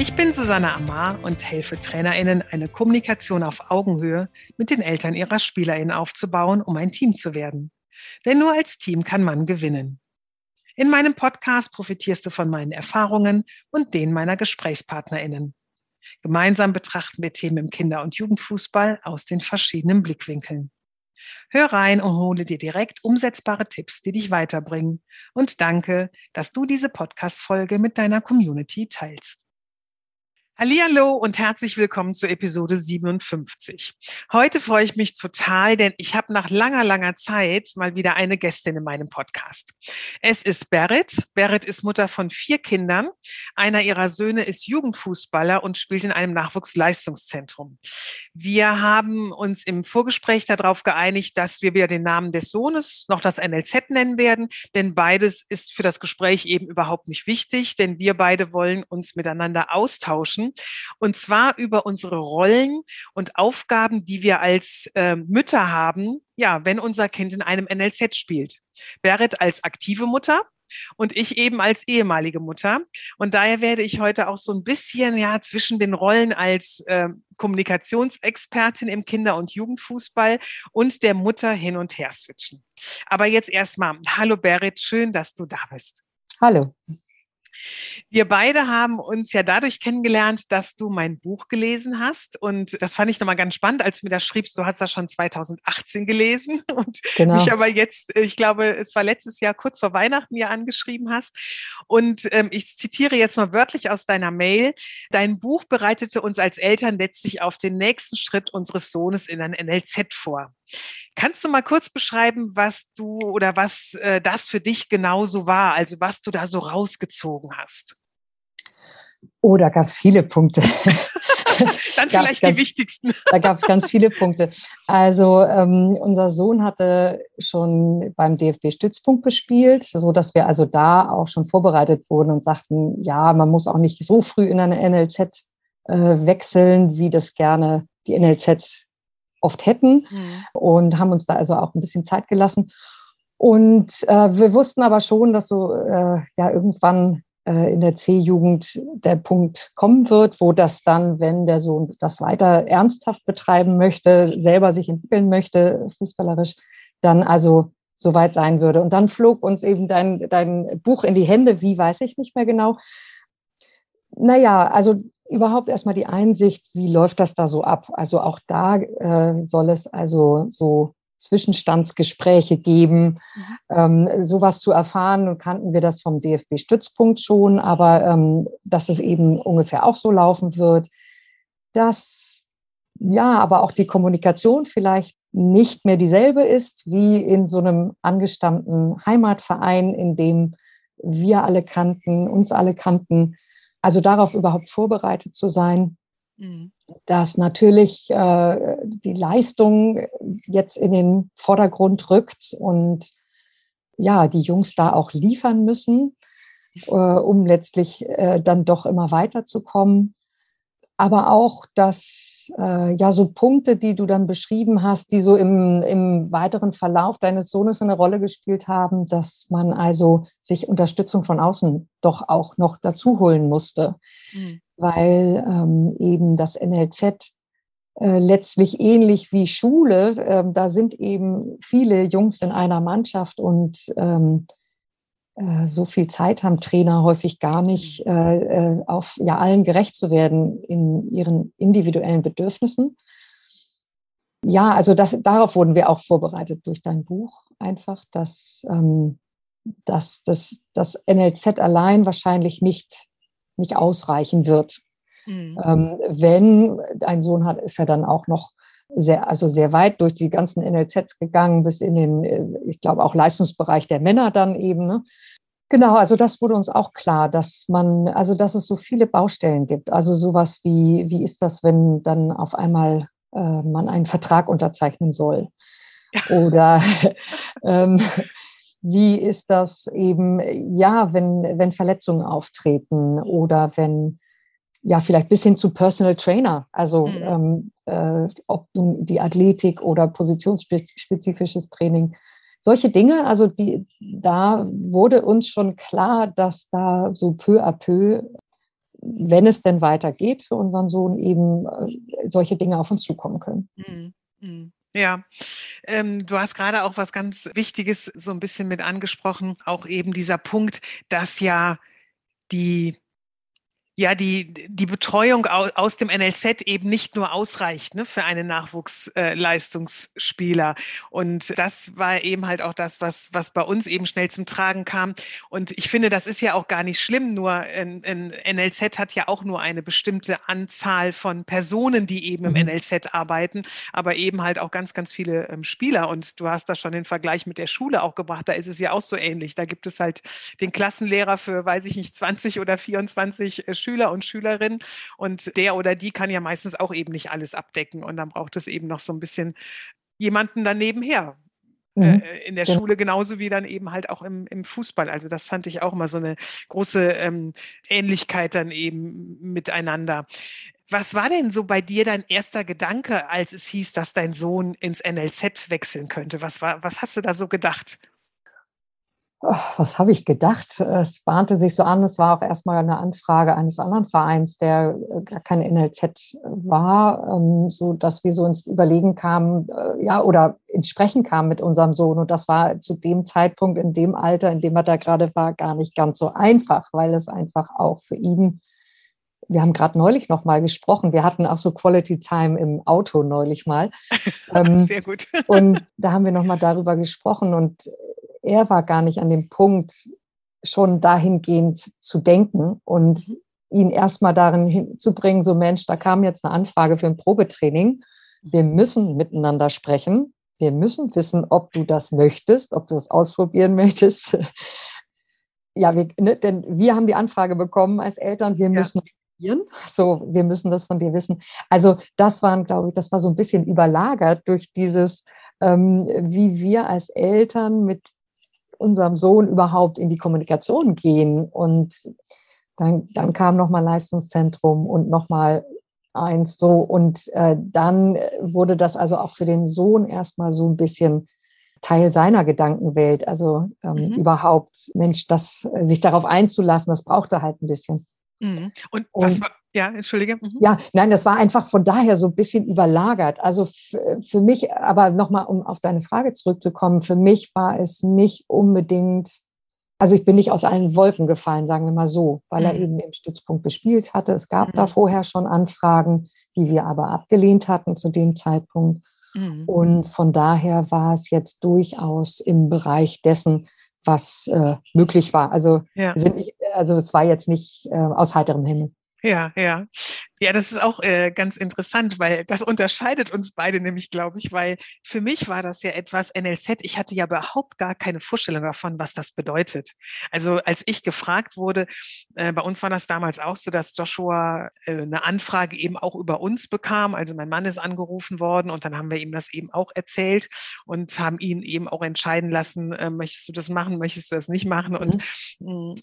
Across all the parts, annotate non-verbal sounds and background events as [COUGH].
Ich bin Susanne Amar und helfe TrainerInnen, eine Kommunikation auf Augenhöhe mit den Eltern ihrer SpielerInnen aufzubauen, um ein Team zu werden. Denn nur als Team kann man gewinnen. In meinem Podcast profitierst du von meinen Erfahrungen und denen meiner GesprächspartnerInnen. Gemeinsam betrachten wir Themen im Kinder- und Jugendfußball aus den verschiedenen Blickwinkeln. Hör rein und hole dir direkt umsetzbare Tipps, die dich weiterbringen. Und danke, dass du diese Podcast-Folge mit deiner Community teilst. Hallihallo und herzlich willkommen zur Episode 57. Heute freue ich mich total, denn ich habe nach langer, langer Zeit mal wieder eine Gästin in meinem Podcast. Es ist Berit. Berit ist Mutter von vier Kindern. Einer ihrer Söhne ist Jugendfußballer und spielt in einem Nachwuchsleistungszentrum. Wir haben uns im Vorgespräch darauf geeinigt, dass wir weder den Namen des Sohnes noch das NLZ nennen werden, denn beides ist für das Gespräch eben überhaupt nicht wichtig, denn wir beide wollen uns miteinander austauschen und zwar über unsere Rollen und Aufgaben, die wir als äh, Mütter haben, ja, wenn unser Kind in einem NLZ spielt. Berit als aktive Mutter, und ich eben als ehemalige Mutter. Und daher werde ich heute auch so ein bisschen ja zwischen den Rollen als äh, Kommunikationsexpertin im Kinder- und Jugendfußball und der Mutter hin und her switchen. Aber jetzt erstmal, hallo Berit, schön, dass du da bist. Hallo. Wir beide haben uns ja dadurch kennengelernt, dass du mein Buch gelesen hast. Und das fand ich nochmal ganz spannend, als du mir das schriebst. Du hast das schon 2018 gelesen [LAUGHS] und genau. mich aber jetzt, ich glaube, es war letztes Jahr kurz vor Weihnachten ja angeschrieben hast. Und ähm, ich zitiere jetzt mal wörtlich aus deiner Mail. Dein Buch bereitete uns als Eltern letztlich auf den nächsten Schritt unseres Sohnes in ein NLZ vor. Kannst du mal kurz beschreiben, was du oder was äh, das für dich genauso war, also was du da so rausgezogen hast? Oh, da gab es viele Punkte. [LAUGHS] Dann [LAUGHS] vielleicht ganz, die wichtigsten. [LAUGHS] da gab es ganz viele Punkte. Also ähm, unser Sohn hatte schon beim DFB Stützpunkt gespielt, so dass wir also da auch schon vorbereitet wurden und sagten, ja, man muss auch nicht so früh in eine NLZ äh, wechseln, wie das gerne die NLZs oft hätten mhm. und haben uns da also auch ein bisschen Zeit gelassen. Und äh, wir wussten aber schon, dass so äh, ja irgendwann äh, in der C-Jugend der Punkt kommen wird, wo das dann, wenn der Sohn das weiter ernsthaft betreiben möchte, selber sich entwickeln möchte, fußballerisch, dann also soweit sein würde. Und dann flog uns eben dein, dein Buch in die Hände, wie weiß ich nicht mehr genau. Naja, also überhaupt erstmal die Einsicht, wie läuft das da so ab? Also auch da äh, soll es also so Zwischenstandsgespräche geben. Mhm. Ähm, sowas zu erfahren, kannten wir das vom DFB-Stützpunkt schon, aber ähm, dass es eben ungefähr auch so laufen wird, dass ja, aber auch die Kommunikation vielleicht nicht mehr dieselbe ist wie in so einem angestammten Heimatverein, in dem wir alle kannten, uns alle kannten, also darauf überhaupt vorbereitet zu sein, mhm. dass natürlich äh, die Leistung jetzt in den Vordergrund rückt und ja, die Jungs da auch liefern müssen, äh, um letztlich äh, dann doch immer weiterzukommen. Aber auch, dass äh, ja so Punkte, die du dann beschrieben hast, die so im, im weiteren Verlauf deines Sohnes eine Rolle gespielt haben, dass man also sich Unterstützung von außen doch auch noch dazu holen musste, mhm. weil ähm, eben das NLZ äh, letztlich ähnlich wie Schule, äh, da sind eben viele Jungs in einer Mannschaft und ähm, äh, so viel Zeit haben Trainer häufig gar nicht, mhm. äh, äh, auf ja, allen gerecht zu werden in ihren individuellen Bedürfnissen. Ja, also das, darauf wurden wir auch vorbereitet durch dein Buch. Einfach, dass, ähm, dass das, das NLZ allein wahrscheinlich nicht, nicht ausreichen wird. Mhm. Ähm, wenn ein Sohn hat, ist er dann auch noch sehr, also sehr weit durch die ganzen NLZs gegangen, bis in den, äh, ich glaube, auch Leistungsbereich der Männer dann eben. Ne? Genau, also das wurde uns auch klar, dass man, also dass es so viele Baustellen gibt. Also sowas wie, wie ist das, wenn dann auf einmal äh, man einen Vertrag unterzeichnen soll? Oder [LAUGHS] ähm, wie ist das eben, ja, wenn, wenn Verletzungen auftreten oder wenn, ja, vielleicht bis hin zu Personal Trainer, also mhm. ähm, äh, ob die Athletik oder positionsspezifisches Training. Solche Dinge, also die, da wurde uns schon klar, dass da so peu à peu, wenn es denn weitergeht, für unseren Sohn eben äh, solche Dinge auf uns zukommen können. Mhm. Mhm. Ja, ähm, du hast gerade auch was ganz Wichtiges so ein bisschen mit angesprochen, auch eben dieser Punkt, dass ja die ja, die, die Betreuung aus dem NLZ eben nicht nur ausreicht ne, für einen Nachwuchsleistungsspieler. Und das war eben halt auch das, was, was bei uns eben schnell zum Tragen kam. Und ich finde, das ist ja auch gar nicht schlimm, nur ein, ein NLZ hat ja auch nur eine bestimmte Anzahl von Personen, die eben im mhm. NLZ arbeiten, aber eben halt auch ganz, ganz viele ähm, Spieler. Und du hast da schon den Vergleich mit der Schule auch gebracht, da ist es ja auch so ähnlich. Da gibt es halt den Klassenlehrer für, weiß ich nicht, 20 oder 24 äh, Schüler Schüler und Schülerinnen. Und der oder die kann ja meistens auch eben nicht alles abdecken. Und dann braucht es eben noch so ein bisschen jemanden daneben her. Äh, mhm. in der Schule genauso wie dann eben halt auch im, im Fußball. Also das fand ich auch immer so eine große ähm, Ähnlichkeit dann eben miteinander. Was war denn so bei dir dein erster Gedanke, als es hieß, dass dein Sohn ins NLZ wechseln könnte? Was, war, was hast du da so gedacht? Was habe ich gedacht? Es bahnte sich so an, es war auch erstmal eine Anfrage eines anderen Vereins, der äh, gar kein NLZ war, ähm, so dass wir so ins Überlegen kamen, äh, ja, oder ins Sprechen kamen mit unserem Sohn. Und das war zu dem Zeitpunkt, in dem Alter, in dem er da gerade war, gar nicht ganz so einfach, weil es einfach auch für ihn wir haben gerade neulich noch mal gesprochen. Wir hatten auch so Quality Time im Auto neulich mal. [LAUGHS] Ähm, Sehr gut. und da haben wir noch mal darüber gesprochen. Und er war gar nicht an dem Punkt, schon dahingehend zu denken und ihn erstmal darin hinzubringen, so Mensch, da kam jetzt eine Anfrage für ein Probetraining. Wir müssen miteinander sprechen. Wir müssen wissen, ob du das möchtest, ob du das ausprobieren [LAUGHS] möchtest. ja, wir, ne, denn wir haben die Anfrage bekommen als Eltern, wir müssen ja. so, wir müssen das von dir wissen. Also das waren, glaube ich, das war so ein bisschen überlagert durch dieses, ähm, wie wir als Eltern mit unserem Sohn überhaupt in die Kommunikation gehen. Und dann, dann kam nochmal Leistungszentrum und nochmal eins so. Und äh, dann wurde das also auch für den Sohn erstmal so ein bisschen Teil seiner Gedankenwelt. Also ähm, mhm. überhaupt, Mensch, das, sich darauf einzulassen, das brauchte halt ein bisschen. Mhm. Und was und, war, ja, entschuldige. Mhm. Ja, nein, das war einfach von daher so ein bisschen überlagert. Also für mich, aber nochmal, um auf deine Frage zurückzukommen, für mich war es nicht unbedingt, also ich bin nicht aus allen Wolken gefallen, sagen wir mal so, weil mhm. er eben im Stützpunkt gespielt hatte. Es gab mhm. da vorher schon Anfragen, die wir aber abgelehnt hatten zu dem Zeitpunkt. Mhm. Und von daher war es jetzt durchaus im Bereich dessen, was äh, möglich war. Also, ja. nicht, also es war jetzt nicht äh, aus heiterem Himmel. Ja, ja. Ja, das ist auch äh, ganz interessant, weil das unterscheidet uns beide nämlich, glaube ich, weil für mich war das ja etwas NLZ. Ich hatte ja überhaupt gar keine Vorstellung davon, was das bedeutet. Also als ich gefragt wurde, äh, bei uns war das damals auch so, dass Joshua äh, eine Anfrage eben auch über uns bekam. Also mein Mann ist angerufen worden und dann haben wir ihm das eben auch erzählt und haben ihn eben auch entscheiden lassen, äh, möchtest du das machen, möchtest du das nicht machen? Und mhm. Mm,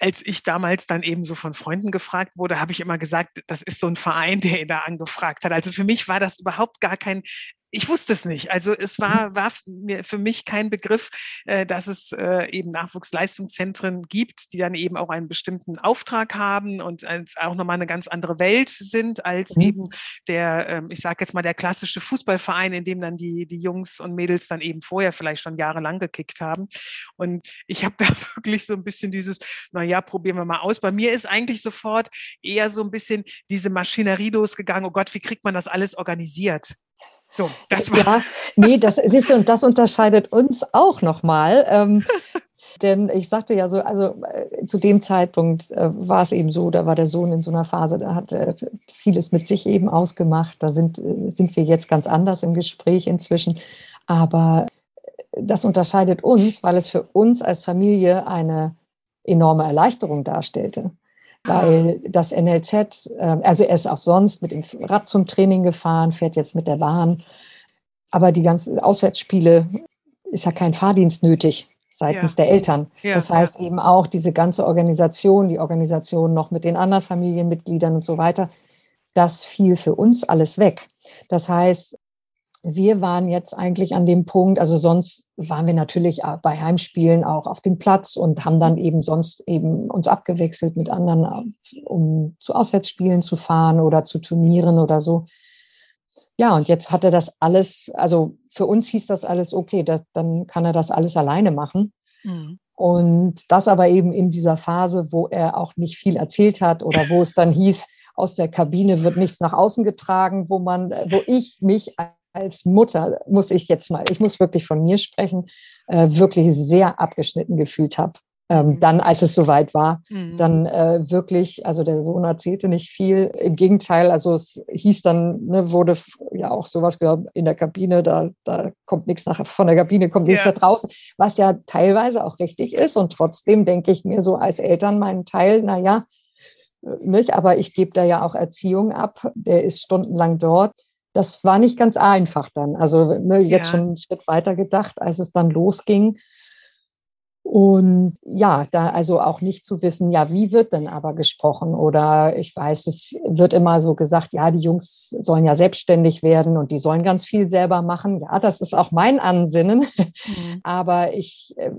als ich damals dann eben so von Freunden gefragt wurde, habe ich immer gesagt, das ist so ein Verein, [LAUGHS] der ihn da angefragt hat. Also für mich war das überhaupt gar kein ich wusste es nicht. Also es mhm. war, war mir für mich kein Begriff, äh, dass es äh, eben Nachwuchsleistungszentren gibt, die dann eben auch einen bestimmten Auftrag haben und auch nochmal eine ganz andere Welt sind als mhm. eben der, ähm, ich sage jetzt mal, der klassische Fußballverein, in dem dann die, die Jungs und Mädels dann eben vorher vielleicht schon jahrelang gekickt haben. Und ich habe [LAUGHS] da wirklich so ein bisschen dieses, naja, probieren wir mal aus. Bei mir ist eigentlich sofort eher so ein bisschen diese Maschinerie losgegangen, oh Gott, wie kriegt man das alles organisiert? So, das war. Ja, nee, das siehst du, und das unterscheidet uns auch nochmal. Ähm, [LAUGHS] denn ich sagte ja so, also äh, zu dem Zeitpunkt äh, war es eben so, da war der Sohn in so einer Phase, da hat er vieles mit sich eben ausgemacht. Da sind, äh, sind wir jetzt ganz anders im Gespräch inzwischen. Aber das unterscheidet uns, weil es für uns als Familie eine enorme Erleichterung darstellte weil das NLZ, ähm, also er ist auch sonst mit dem Rad zum Training gefahren, fährt jetzt mit der Bahn. aber die ganzen Auswärtsspiele ist ja kein Fahrdienst nötig seitens ja. der Eltern. Ja, das heißt eben auch diese ganze Organisation, die Organisation noch mit den anderen Familienmitgliedern und so weiter, das fiel für uns alles weg. Das heißt, wir waren jetzt eigentlich an dem Punkt, also sonst waren wir natürlich bei Heimspielen auch auf dem Platz und haben dann eben sonst eben uns abgewechselt mit anderen, um zu Auswärtsspielen zu fahren oder zu Turnieren oder so. Ja, und jetzt hat er das alles, also für uns hieß das alles, okay, das, dann kann er das alles alleine machen. Mhm. Und das aber eben in dieser Phase, wo er auch nicht viel erzählt hat oder wo es dann hieß, aus der Kabine wird nichts nach außen getragen, wo man, wo ich mich als Mutter, muss ich jetzt mal, ich muss wirklich von mir sprechen, äh, wirklich sehr abgeschnitten gefühlt habe. Ähm, mhm. Dann, als es soweit war, mhm. dann äh, wirklich, also der Sohn erzählte nicht viel. Im Gegenteil, also es hieß dann, ne, wurde ja auch sowas gehört in der Kabine, da, da kommt nichts nach, von der Kabine kommt nichts ja. da draußen, was ja teilweise auch richtig ist. Und trotzdem denke ich mir so als Eltern meinen Teil, naja, nicht, aber ich gebe da ja auch Erziehung ab, der ist stundenlang dort. Das war nicht ganz einfach dann. Also ne, jetzt ja. schon einen Schritt weiter gedacht, als es dann losging. Und ja, da also auch nicht zu wissen, ja, wie wird denn aber gesprochen? Oder ich weiß, es wird immer so gesagt, ja, die Jungs sollen ja selbstständig werden und die sollen ganz viel selber machen. Ja, das ist auch mein Ansinnen. Mhm. [LAUGHS] Aber ich, äh,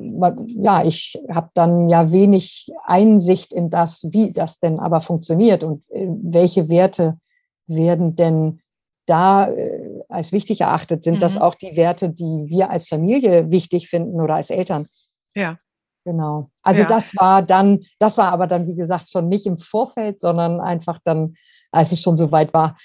ja, ich habe dann ja wenig Einsicht in das, wie das denn aber funktioniert und äh, welche Werte werden denn da äh, als wichtig erachtet. Sind mhm. das auch die Werte, die wir als Familie wichtig finden oder als Eltern? Ja. Genau. Also ja. das war dann, das war aber dann, wie gesagt, schon nicht im Vorfeld, sondern einfach dann, als es schon so weit war,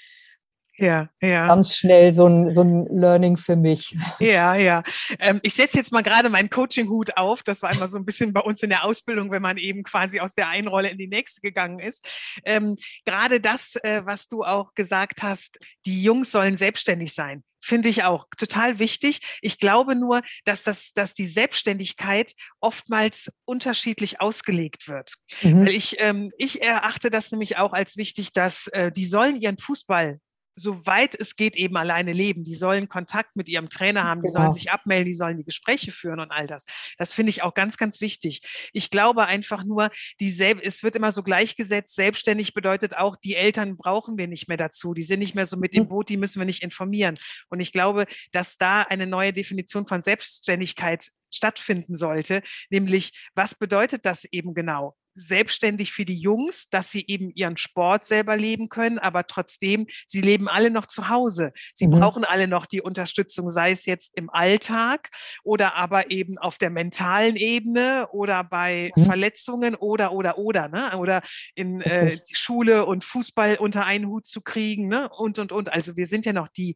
ja, ja. Ganz schnell so ein, so ein Learning für mich. [LAUGHS] Ja, ja. Ähm, ich setze jetzt mal gerade meinen Coaching-Hut auf. Das war immer so ein bisschen bei uns in der Ausbildung, wenn man eben quasi aus der einen Rolle in die nächste gegangen ist. Ähm, gerade das, äh, was du auch gesagt hast, die Jungs sollen selbstständig sein finde ich auch total wichtig. Ich glaube nur, dass, das, dass die Selbstständigkeit oftmals unterschiedlich ausgelegt wird. Mhm. Weil ich, ähm, ich erachte das nämlich auch als wichtig, dass äh, die sollen ihren Fußball soweit es geht, eben alleine leben. Die sollen Kontakt mit ihrem Trainer haben, die genau. sollen sich abmelden, die sollen die Gespräche führen und all das. Das finde ich auch ganz, ganz wichtig. Ich glaube einfach nur, die es wird immer so gleichgesetzt, selbstständig bedeutet auch, die Eltern brauchen wir nicht mehr dazu. Die sind nicht mehr so mit im hm. Boot, die müssen wir nicht informieren. Und ich glaube, dass da eine neue Definition von Selbstständigkeit stattfinden sollte, nämlich was bedeutet das eben genau? Selbstständig für die Jungs, dass sie eben ihren Sport selber leben können, aber trotzdem, sie leben alle noch zu Hause. Sie mhm. brauchen alle noch die Unterstützung, sei es jetzt im Alltag oder aber eben auf der mentalen Ebene oder bei mhm. Verletzungen oder, oder, oder, ne? oder in äh, Schule und Fußball unter einen Hut zu kriegen ne? und, und, und. Also wir sind ja noch die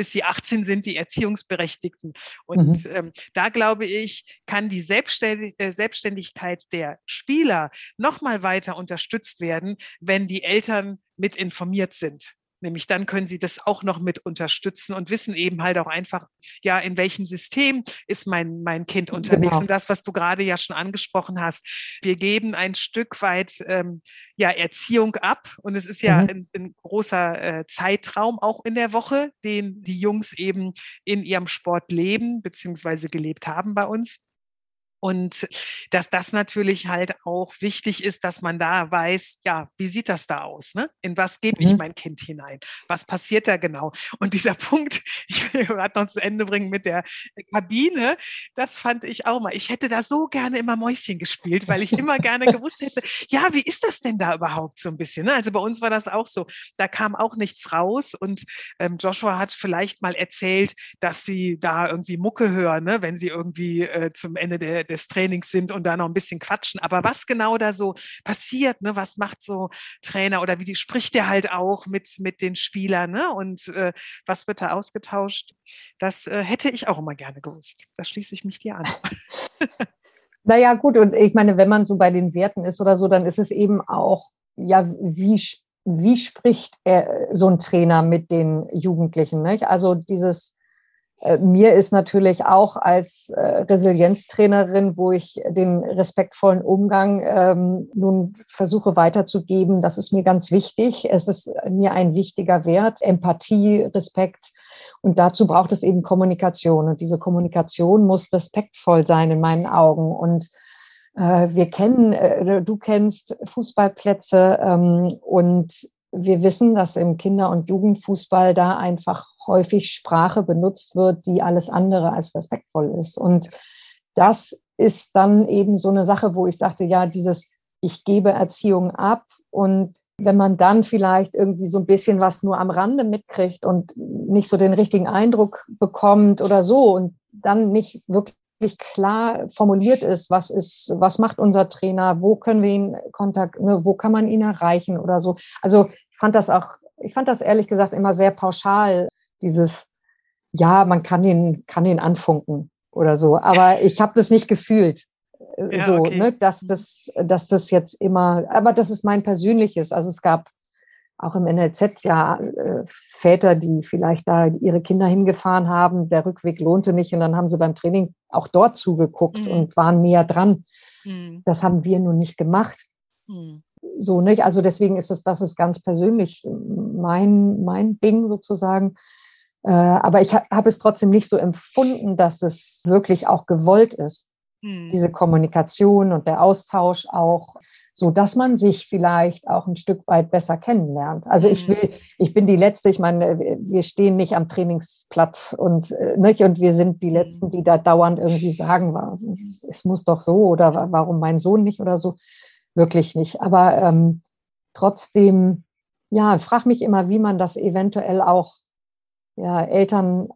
bis sie 18 sind, die Erziehungsberechtigten. Und mhm. ähm, da glaube ich, kann die Selbstständig äh, Selbstständigkeit der Spieler noch mal weiter unterstützt werden, wenn die Eltern mit informiert sind. Nämlich dann können sie das auch noch mit unterstützen und wissen eben halt auch einfach, ja, in welchem System ist mein, mein Kind unterwegs. Genau. Und das, was du gerade ja schon angesprochen hast, wir geben ein Stück weit ähm, ja, Erziehung ab. Und es ist ja mhm. ein, ein, großer äh, Zeitraum auch in der Woche, den die Jungs eben in ihrem Sport leben, beziehungsweise gelebt haben bei uns. Und dass das natürlich halt auch wichtig ist, dass man da weiß, ja, wie sieht das da aus? Ne? In was gebe ich mhm. mein Kind hinein? Was passiert da genau? Und dieser [LAUGHS] Punkt, ich will gerade noch zu Ende bringen mit der Kabine, das fand ich auch mal. Ich hätte da so gerne immer Mäuschen gespielt, weil ich immer gerne [LAUGHS] gewusst hätte, ja, wie ist das denn da überhaupt so ein bisschen? Ne? Also bei uns war das auch so. Da kam auch nichts raus und ähm, Joshua hat vielleicht mal erzählt, dass sie da irgendwie Mucke hören, ne? wenn sie irgendwie äh, zum Ende der des Trainings sind und da noch ein bisschen quatschen. Aber was genau da so passiert, ne? was macht so Trainer oder wie spricht der halt auch mit, mit den Spielern ne? und äh, was wird da ausgetauscht, das äh, hätte ich auch immer gerne gewusst. Da schließe ich mich dir an. [LAUGHS] Naja, gut, und ich meine, wenn man so bei den Werten ist oder so, dann ist es eben auch, ja, wie, wie spricht er, so ein Trainer mit den Jugendlichen? Nicht? Also dieses, äh, mir ist natürlich auch als äh, Resilienztrainerin, wo ich den respektvollen Umgang ähm, nun versuche weiterzugeben, das ist mir ganz wichtig. Es ist mir ein wichtiger Wert, Empathie, Respekt. Und dazu braucht es eben Kommunikation. Und diese Kommunikation muss respektvoll sein in meinen Augen. Und äh, wir kennen, äh, du kennst Fußballplätze ähm, und wir wissen, dass im Kinder- und Jugendfußball da einfach häufig Sprache benutzt wird, die alles andere als respektvoll ist. Und das ist dann eben so eine Sache, wo ich sagte, ja, dieses, ich gebe Erziehung ab und wenn man dann vielleicht irgendwie so ein bisschen was nur am Rande mitkriegt und nicht so den richtigen Eindruck bekommt oder so und dann nicht wirklich klar formuliert ist, was ist, was macht unser Trainer, wo können wir ihn kontakt, ne, wo kann man ihn erreichen oder so. Also ich fand das auch, ich fand das ehrlich gesagt immer sehr pauschal, dieses, ja, man kann ihn, kann ihn anfunken oder so, aber ich habe das nicht gefühlt. Äh, ja, so, okay. ne, dass das, dass das jetzt immer, aber das ist mein persönliches. Also es gab auch im NLZ ja äh, Väter, die vielleicht da ihre Kinder hingefahren haben, der Rückweg lohnte nicht und dann haben sie beim Training auch dort zugeguckt mhm. und waren näher dran. Mhm. Das haben wir nun nicht gemacht. Mhm. So nicht. Also deswegen ist es, das ist ganz persönlich mein, mein Ding sozusagen. Äh, aber ich habe es trotzdem nicht so empfunden, dass es wirklich auch gewollt ist mhm. diese Kommunikation und der Austausch auch, so dass man sich vielleicht auch ein Stück weit besser kennenlernt. Also ich hm. will, ich bin die Letzte, ich meine, wir stehen nicht am Trainingsplatz und, äh, nicht, und wir sind die hm. Letzten, die da dauernd irgendwie sagen, es muss doch so oder warum mein Sohn nicht oder so. Wirklich nicht. Aber ähm, trotzdem, ja, frage mich immer, wie man das eventuell auch ja, Eltern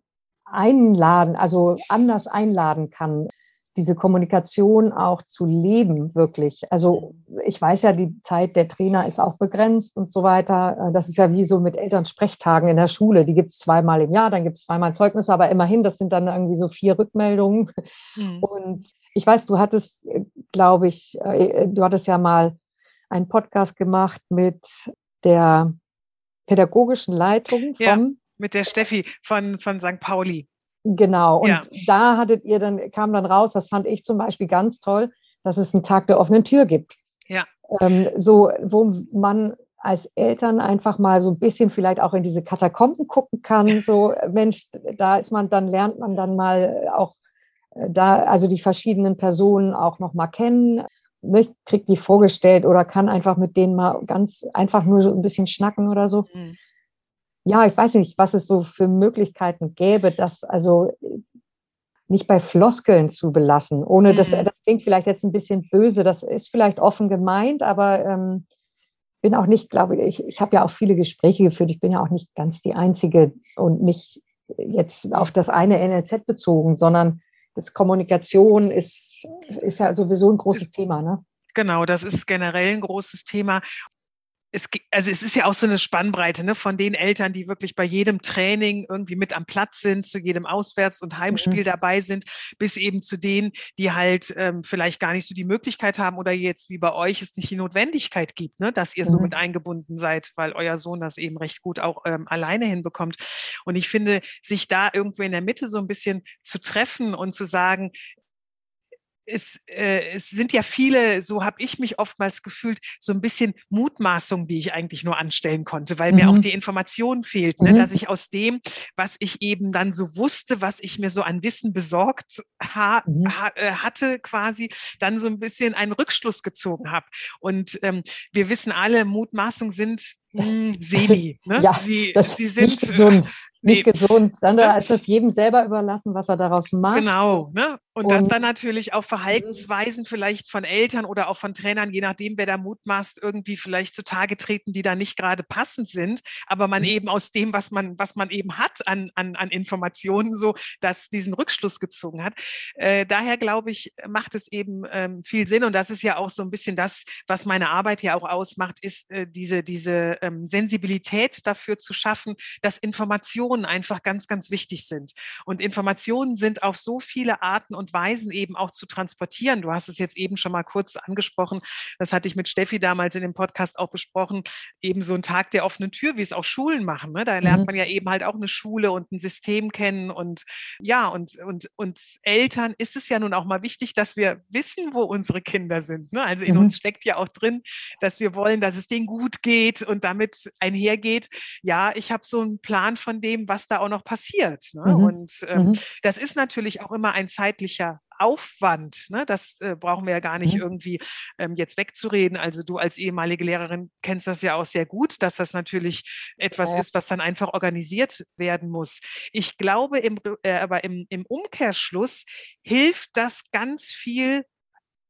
einladen, also anders einladen kann diese Kommunikation auch zu leben, wirklich. Also ich weiß ja, die Zeit der Trainer ist auch begrenzt und so weiter. Äh, das ist ja wie so mit Elternsprechtagen in der Schule. Die gibt es zweimal im Jahr, dann gibt es zweimal Zeugnisse, aber immerhin, das sind dann irgendwie so vier Rückmeldungen. Mhm. Und ich weiß, du hattest, äh, glaube ich, äh, du hattest ja mal einen Podcast gemacht mit der pädagogischen Leitung vom ja, mit der Steffi von, von St. Pauli. Genau. Und ja. da hattet ihr dann, kam dann raus, das fand ich zum Beispiel ganz toll, dass es einen Tag der offenen Tür gibt. Ja. Ähm, so, wo man als Eltern einfach mal so ein bisschen vielleicht auch in diese Katakomben gucken kann. [LAUGHS] So, Mensch, da ist man, dann lernt man dann mal auch äh, da, also die verschiedenen Personen auch noch mal kennen, ne, kriegt die vorgestellt oder kann einfach mit denen mal ganz einfach nur so ein bisschen schnacken oder so. Mhm ja, ich weiß nicht, was es so für Möglichkeiten gäbe, das also nicht bei Floskeln zu belassen, ohne mhm. das, das klingt vielleicht jetzt ein bisschen böse, das ist vielleicht offen gemeint, aber ähm, bin auch nicht, glaube ich, ich habe ja auch viele Gespräche geführt, ich bin ja auch nicht ganz die Einzige und nicht jetzt auf das eine NLZ bezogen, sondern das Kommunikation ist, ist ja sowieso ein großes Thema. Ne? Genau, das ist generell ein großes Thema es, also es ist ja auch so eine Spannbreite ne, von den Eltern, die wirklich bei jedem Training irgendwie mit am Platz sind, zu jedem Auswärts- und Heimspiel mhm. dabei sind, bis eben zu denen, die halt ähm, vielleicht gar nicht so die Möglichkeit haben oder jetzt wie bei euch es nicht die Notwendigkeit gibt, ne, dass ihr mhm. so mit eingebunden seid, weil euer Sohn das eben recht gut auch ähm, alleine hinbekommt. Und ich finde, sich da irgendwo in der Mitte so ein bisschen zu treffen und zu sagen, es, äh, es sind ja viele, so habe ich mich oftmals gefühlt, so ein bisschen Mutmaßungen, die ich eigentlich nur anstellen konnte, weil mhm. mir auch mhm. die Information fehlt, ne, mhm. dass ich aus dem, was ich eben dann so wusste, was ich mir so an Wissen besorgt ha mhm. ha äh, hatte, quasi dann so ein bisschen einen Rückschluss gezogen habe. Und ähm, wir wissen alle, Mutmaßungen sind mh, [LAUGHS] hm, semi. Ne? Ja, sie, sie sind gesund [LAUGHS] [LAUGHS] nicht nee. gesund. Dann ne? ist das jedem selber überlassen, was er daraus macht. Genau. Ne? Und, und dass dann natürlich auch Verhaltensweisen vielleicht von Eltern oder auch von Trainern, je nachdem, wer da mutmaßt, irgendwie vielleicht zutage treten, die da nicht gerade passend sind, aber man mhm. eben aus dem, was man, was man eben hat an, an, an Informationen, so, dass diesen Rückschluss gezogen hat. Äh, daher glaube ich, macht es eben ähm, viel Sinn. Und das ist ja auch so ein bisschen das, was meine Arbeit ja auch ausmacht, ist äh, diese, diese ähm, Sensibilität dafür zu schaffen, dass Informationen einfach ganz, ganz wichtig sind. Und Informationen sind auf so viele Arten und und Weisen eben auch zu transportieren. Du hast es jetzt eben schon mal kurz angesprochen. Das hatte ich mit Steffi damals in dem Podcast auch besprochen. Eben so ein Tag der offenen Tür, wie es auch Schulen machen. Ne? Da lernt mhm. man ja eben halt auch eine Schule und ein System kennen und ja, und, und uns Eltern ist es ja nun auch mal wichtig, dass wir wissen, wo unsere Kinder sind. Ne? Also in mhm. uns steckt ja auch drin, dass wir wollen, dass es denen gut geht und damit einhergeht, ja, ich habe so einen Plan von dem, was da auch noch passiert. Ne? Mhm. Und ähm, mhm. das ist natürlich auch immer ein zeitlicher Aufwand, ne, das äh, brauchen wir ja gar nicht mhm. irgendwie ähm, jetzt wegzureden. Also du als ehemalige Lehrerin kennst das ja auch sehr gut, dass das natürlich etwas ja. ist, was dann einfach organisiert werden muss. Ich glaube, im, äh, aber im, im Umkehrschluss hilft das ganz viel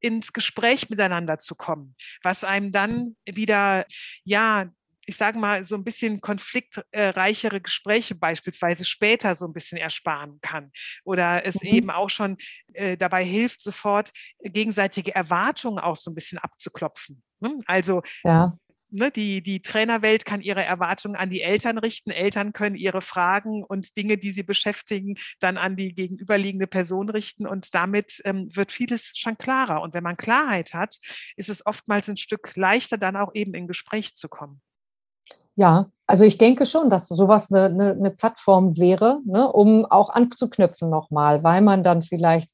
ins Gespräch miteinander zu kommen, was einem dann wieder, ja, ich sage mal, so ein bisschen konfliktreichere Gespräche beispielsweise später so ein bisschen ersparen kann. Oder es mhm. eben auch schon äh, dabei hilft, sofort gegenseitige Erwartungen auch so ein bisschen abzuklopfen. Ne? Also ja. Ne, die, die Trainerwelt kann ihre Erwartungen an die Eltern richten. Eltern können ihre Fragen und Dinge, die sie beschäftigen, dann an die gegenüberliegende Person richten. Und damit ähm, wird vieles schon klarer. Und wenn man Klarheit hat, ist es oftmals ein Stück leichter, dann auch eben in Gespräch zu kommen. Ja, also ich denke schon, dass sowas eine, eine, eine Plattform wäre, ne, um auch anzuknüpfen nochmal, weil man dann vielleicht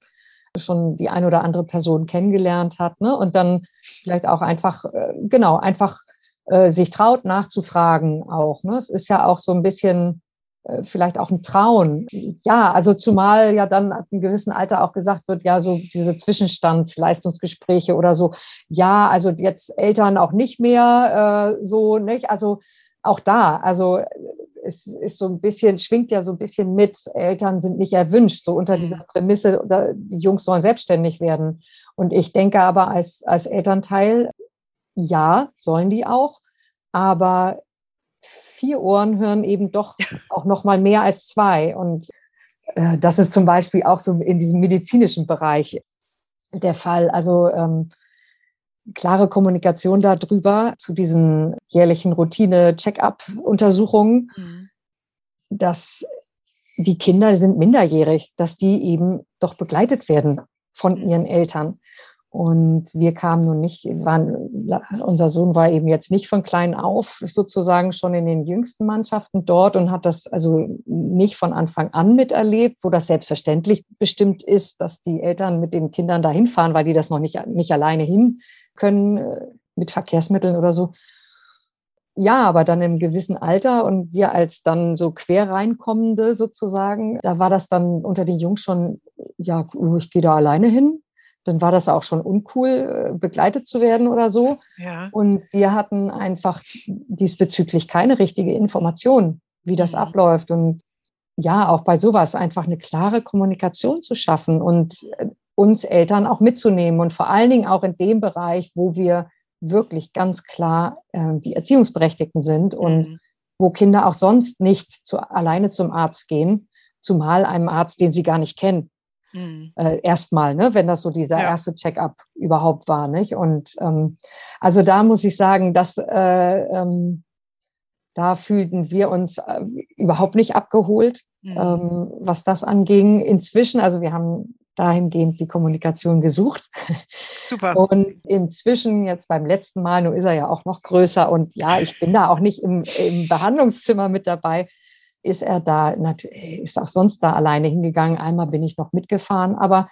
schon die ein oder andere Person kennengelernt hat ne, und dann vielleicht auch einfach, äh, genau, einfach äh, sich traut nachzufragen auch. Ne. Es ist ja auch so ein bisschen äh, vielleicht auch ein Trauen. Ja, also zumal ja dann ab einem gewissen Alter auch gesagt wird, ja, so diese Zwischenstandsleistungsgespräche oder so, ja, also jetzt Eltern auch nicht mehr äh, so, nicht? Also auch da, also es ist so ein bisschen, schwingt ja so ein bisschen mit, Eltern sind nicht erwünscht, so unter dieser mhm. Prämisse, die Jungs sollen selbstständig werden. Und ich denke aber als, als Elternteil, ja, sollen die auch, aber vier Ohren hören eben doch auch noch mal mehr als zwei. Und äh, das ist zum Beispiel auch so in diesem medizinischen Bereich der Fall. Also ähm, klare Kommunikation darüber zu diesen jährlichen Routine-Check-up-Untersuchungen, mhm. dass die Kinder sind minderjährig, dass die eben doch begleitet werden von mhm. ihren Eltern. Und wir kamen nun nicht, waren, unser Sohn war eben jetzt nicht von klein auf sozusagen schon in den jüngsten Mannschaften dort und hat das also nicht von Anfang an miterlebt, wo das selbstverständlich bestimmt ist, dass die Eltern mit den Kindern dahin fahren, weil die das noch nicht, nicht alleine hin können äh, mit Verkehrsmitteln oder so. Ja, aber dann im gewissen Alter und wir als dann so quer reinkommende sozusagen, da war das dann unter den Jungs schon, ja, ich gehe da alleine hin. Dann war das auch schon uncool, äh, begleitet zu werden oder so. Ja. Und wir hatten einfach diesbezüglich keine richtige Information, wie das mhm. abläuft. Und ja, auch bei sowas einfach eine klare Kommunikation zu schaffen und äh, uns Eltern auch mitzunehmen und vor allen Dingen auch in dem Bereich, wo wir wirklich ganz klar äh, die Erziehungsberechtigten sind und mhm. wo Kinder auch sonst nicht zu, alleine zum Arzt gehen, zumal einem Arzt, den sie gar nicht kennen. Mhm. Äh, erstmal, ne, wenn das so dieser ja. erste Check-up überhaupt war, nicht? Und ähm, also da muss ich sagen, dass äh, ähm, da fühlten wir uns äh, überhaupt nicht abgeholt, mhm. ähm, was das anging. Inzwischen, also wir haben dahingehend die Kommunikation gesucht. Super. Und inzwischen, jetzt beim letzten Mal, nun ist er ja auch noch größer und ja, ich bin da auch nicht im, im Behandlungszimmer mit dabei, ist er da, ist auch sonst da alleine hingegangen. Einmal bin ich noch mitgefahren, aber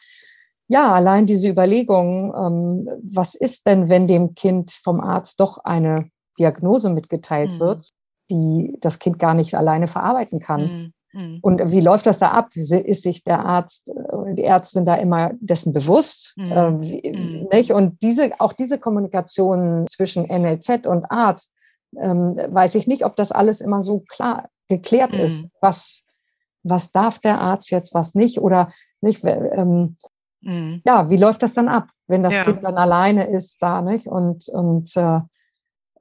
ja, allein diese Überlegung, ähm, was ist denn, wenn dem Kind vom Arzt doch eine Diagnose mitgeteilt mhm. wird, die das Kind gar nicht alleine verarbeiten kann? Mhm. Mhm. Und wie läuft das da ab? Ist sich der Arzt, äh, die Ärztin da immer dessen bewusst? Mhm. Mhm. nicht? Und diese, auch diese Kommunikation zwischen NLZ und Arzt, ähm, weiß ich nicht, ob das alles immer so klar geklärt mhm. ist. Was, was darf der Arzt jetzt, was nicht? Oder nicht? Ähm, mhm. ja, wie läuft das dann ab, wenn das ja. Kind dann alleine ist da, nicht? Und, und äh,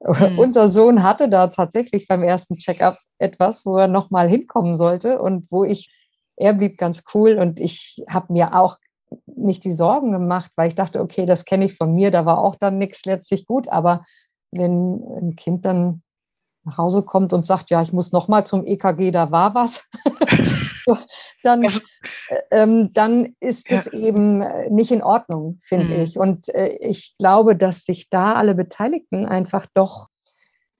[LAUGHS] mhm. unser Sohn hatte da tatsächlich beim ersten Check-up etwas, wo er nochmal hinkommen sollte und wo ich, er blieb ganz cool und ich habe mir auch nicht die Sorgen gemacht, weil ich dachte, okay, das kenne ich von mir, da war auch dann nichts letztlich gut, aber wenn ein Kind dann nach Hause kommt und sagt, ja, ich muss nochmal zum EKG, da war was, [LAUGHS] dann, also, äh, ähm, dann ist es eben äh, nicht in Ordnung, finde mhm. ich. Und äh, ich glaube, dass sich da alle Beteiligten einfach doch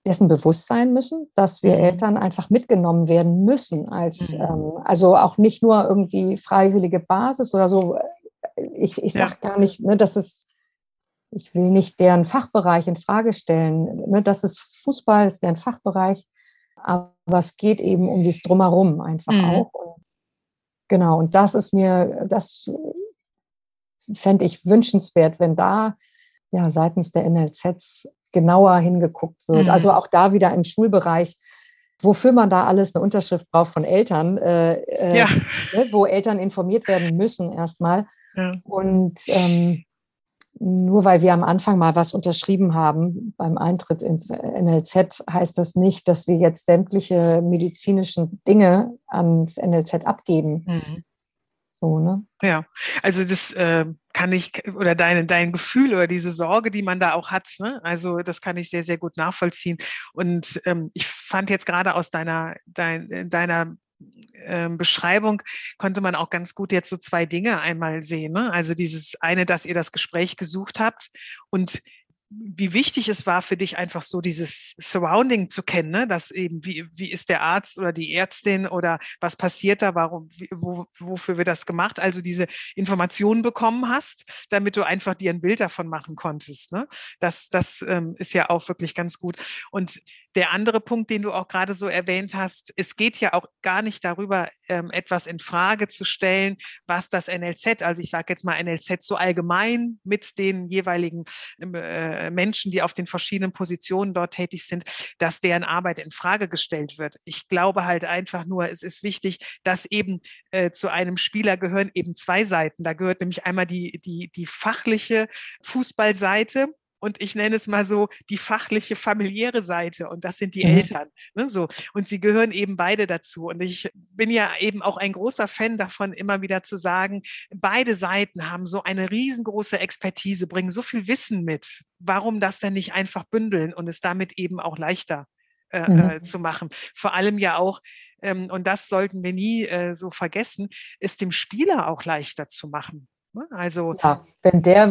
dessen bewusst sein müssen, dass wir mhm. Eltern einfach mitgenommen werden müssen, als mhm. ähm, also auch nicht nur irgendwie freiwillige Basis oder so. Ich, ich sage ja. gar nicht, ne, dass es ich will nicht deren Fachbereich in Frage stellen. Ne, das ist Fußball, ist deren Fachbereich. Aber es geht eben um dieses Drumherum einfach mhm. auch. Und genau, und das ist mir, das fände ich wünschenswert, wenn da ja seitens der NLZs genauer hingeguckt wird. Mhm. Also auch da wieder im Schulbereich, wofür man da alles eine Unterschrift braucht von Eltern, äh, äh, ja. ne, wo Eltern informiert werden müssen erstmal. Ja. Und ähm, nur weil wir am Anfang mal was unterschrieben haben beim Eintritt ins NLZ, heißt das nicht, dass wir jetzt sämtliche medizinischen Dinge ans NLZ abgeben. Mhm. So, ne? Ja, also das äh, kann ich, oder deine, dein Gefühl oder diese Sorge, die man da auch hat, ne? also das kann ich sehr, sehr gut nachvollziehen. Und ähm, ich fand jetzt gerade aus deiner, dein, deiner ähm, Beschreibung konnte man auch ganz gut jetzt so zwei Dinge einmal sehen. Ne? Also dieses eine, dass ihr das Gespräch gesucht habt und wie wichtig es war für dich einfach so dieses Surrounding zu kennen, ne? dass eben wie, wie ist der Arzt oder die Ärztin oder was passiert da, warum, wo, wofür wir das gemacht, also diese Informationen bekommen hast, damit du einfach dir ein Bild davon machen konntest. Ne? Das, das ähm, ist ja auch wirklich ganz gut. Und der andere Punkt, den du auch gerade so erwähnt hast, es geht ja auch gar nicht darüber, ähm, etwas in Frage zu stellen, was das NLZ, also ich sage jetzt mal NLZ so allgemein mit den jeweiligen ähm, äh, Menschen, die auf den verschiedenen Positionen dort tätig sind, dass deren Arbeit in Frage gestellt wird. Ich glaube halt einfach nur, es ist wichtig, dass eben äh, zu einem Spieler gehören eben zwei Seiten. Da gehört nämlich einmal die, die, die fachliche Fußballseite, und ich nenne es mal so die fachliche familiäre Seite und das sind die mhm. Eltern. Ne, so. Und sie gehören eben beide dazu. Und ich bin ja eben auch ein großer Fan davon, immer wieder zu sagen, beide Seiten haben so eine riesengroße Expertise, bringen so viel Wissen mit. Warum das denn nicht einfach bündeln und es damit eben auch leichter äh, mhm. äh, zu machen? Vor allem ja auch, ähm, und das sollten wir nie äh, so vergessen, es dem Spieler auch leichter zu machen. Ne? Also ja, wenn der,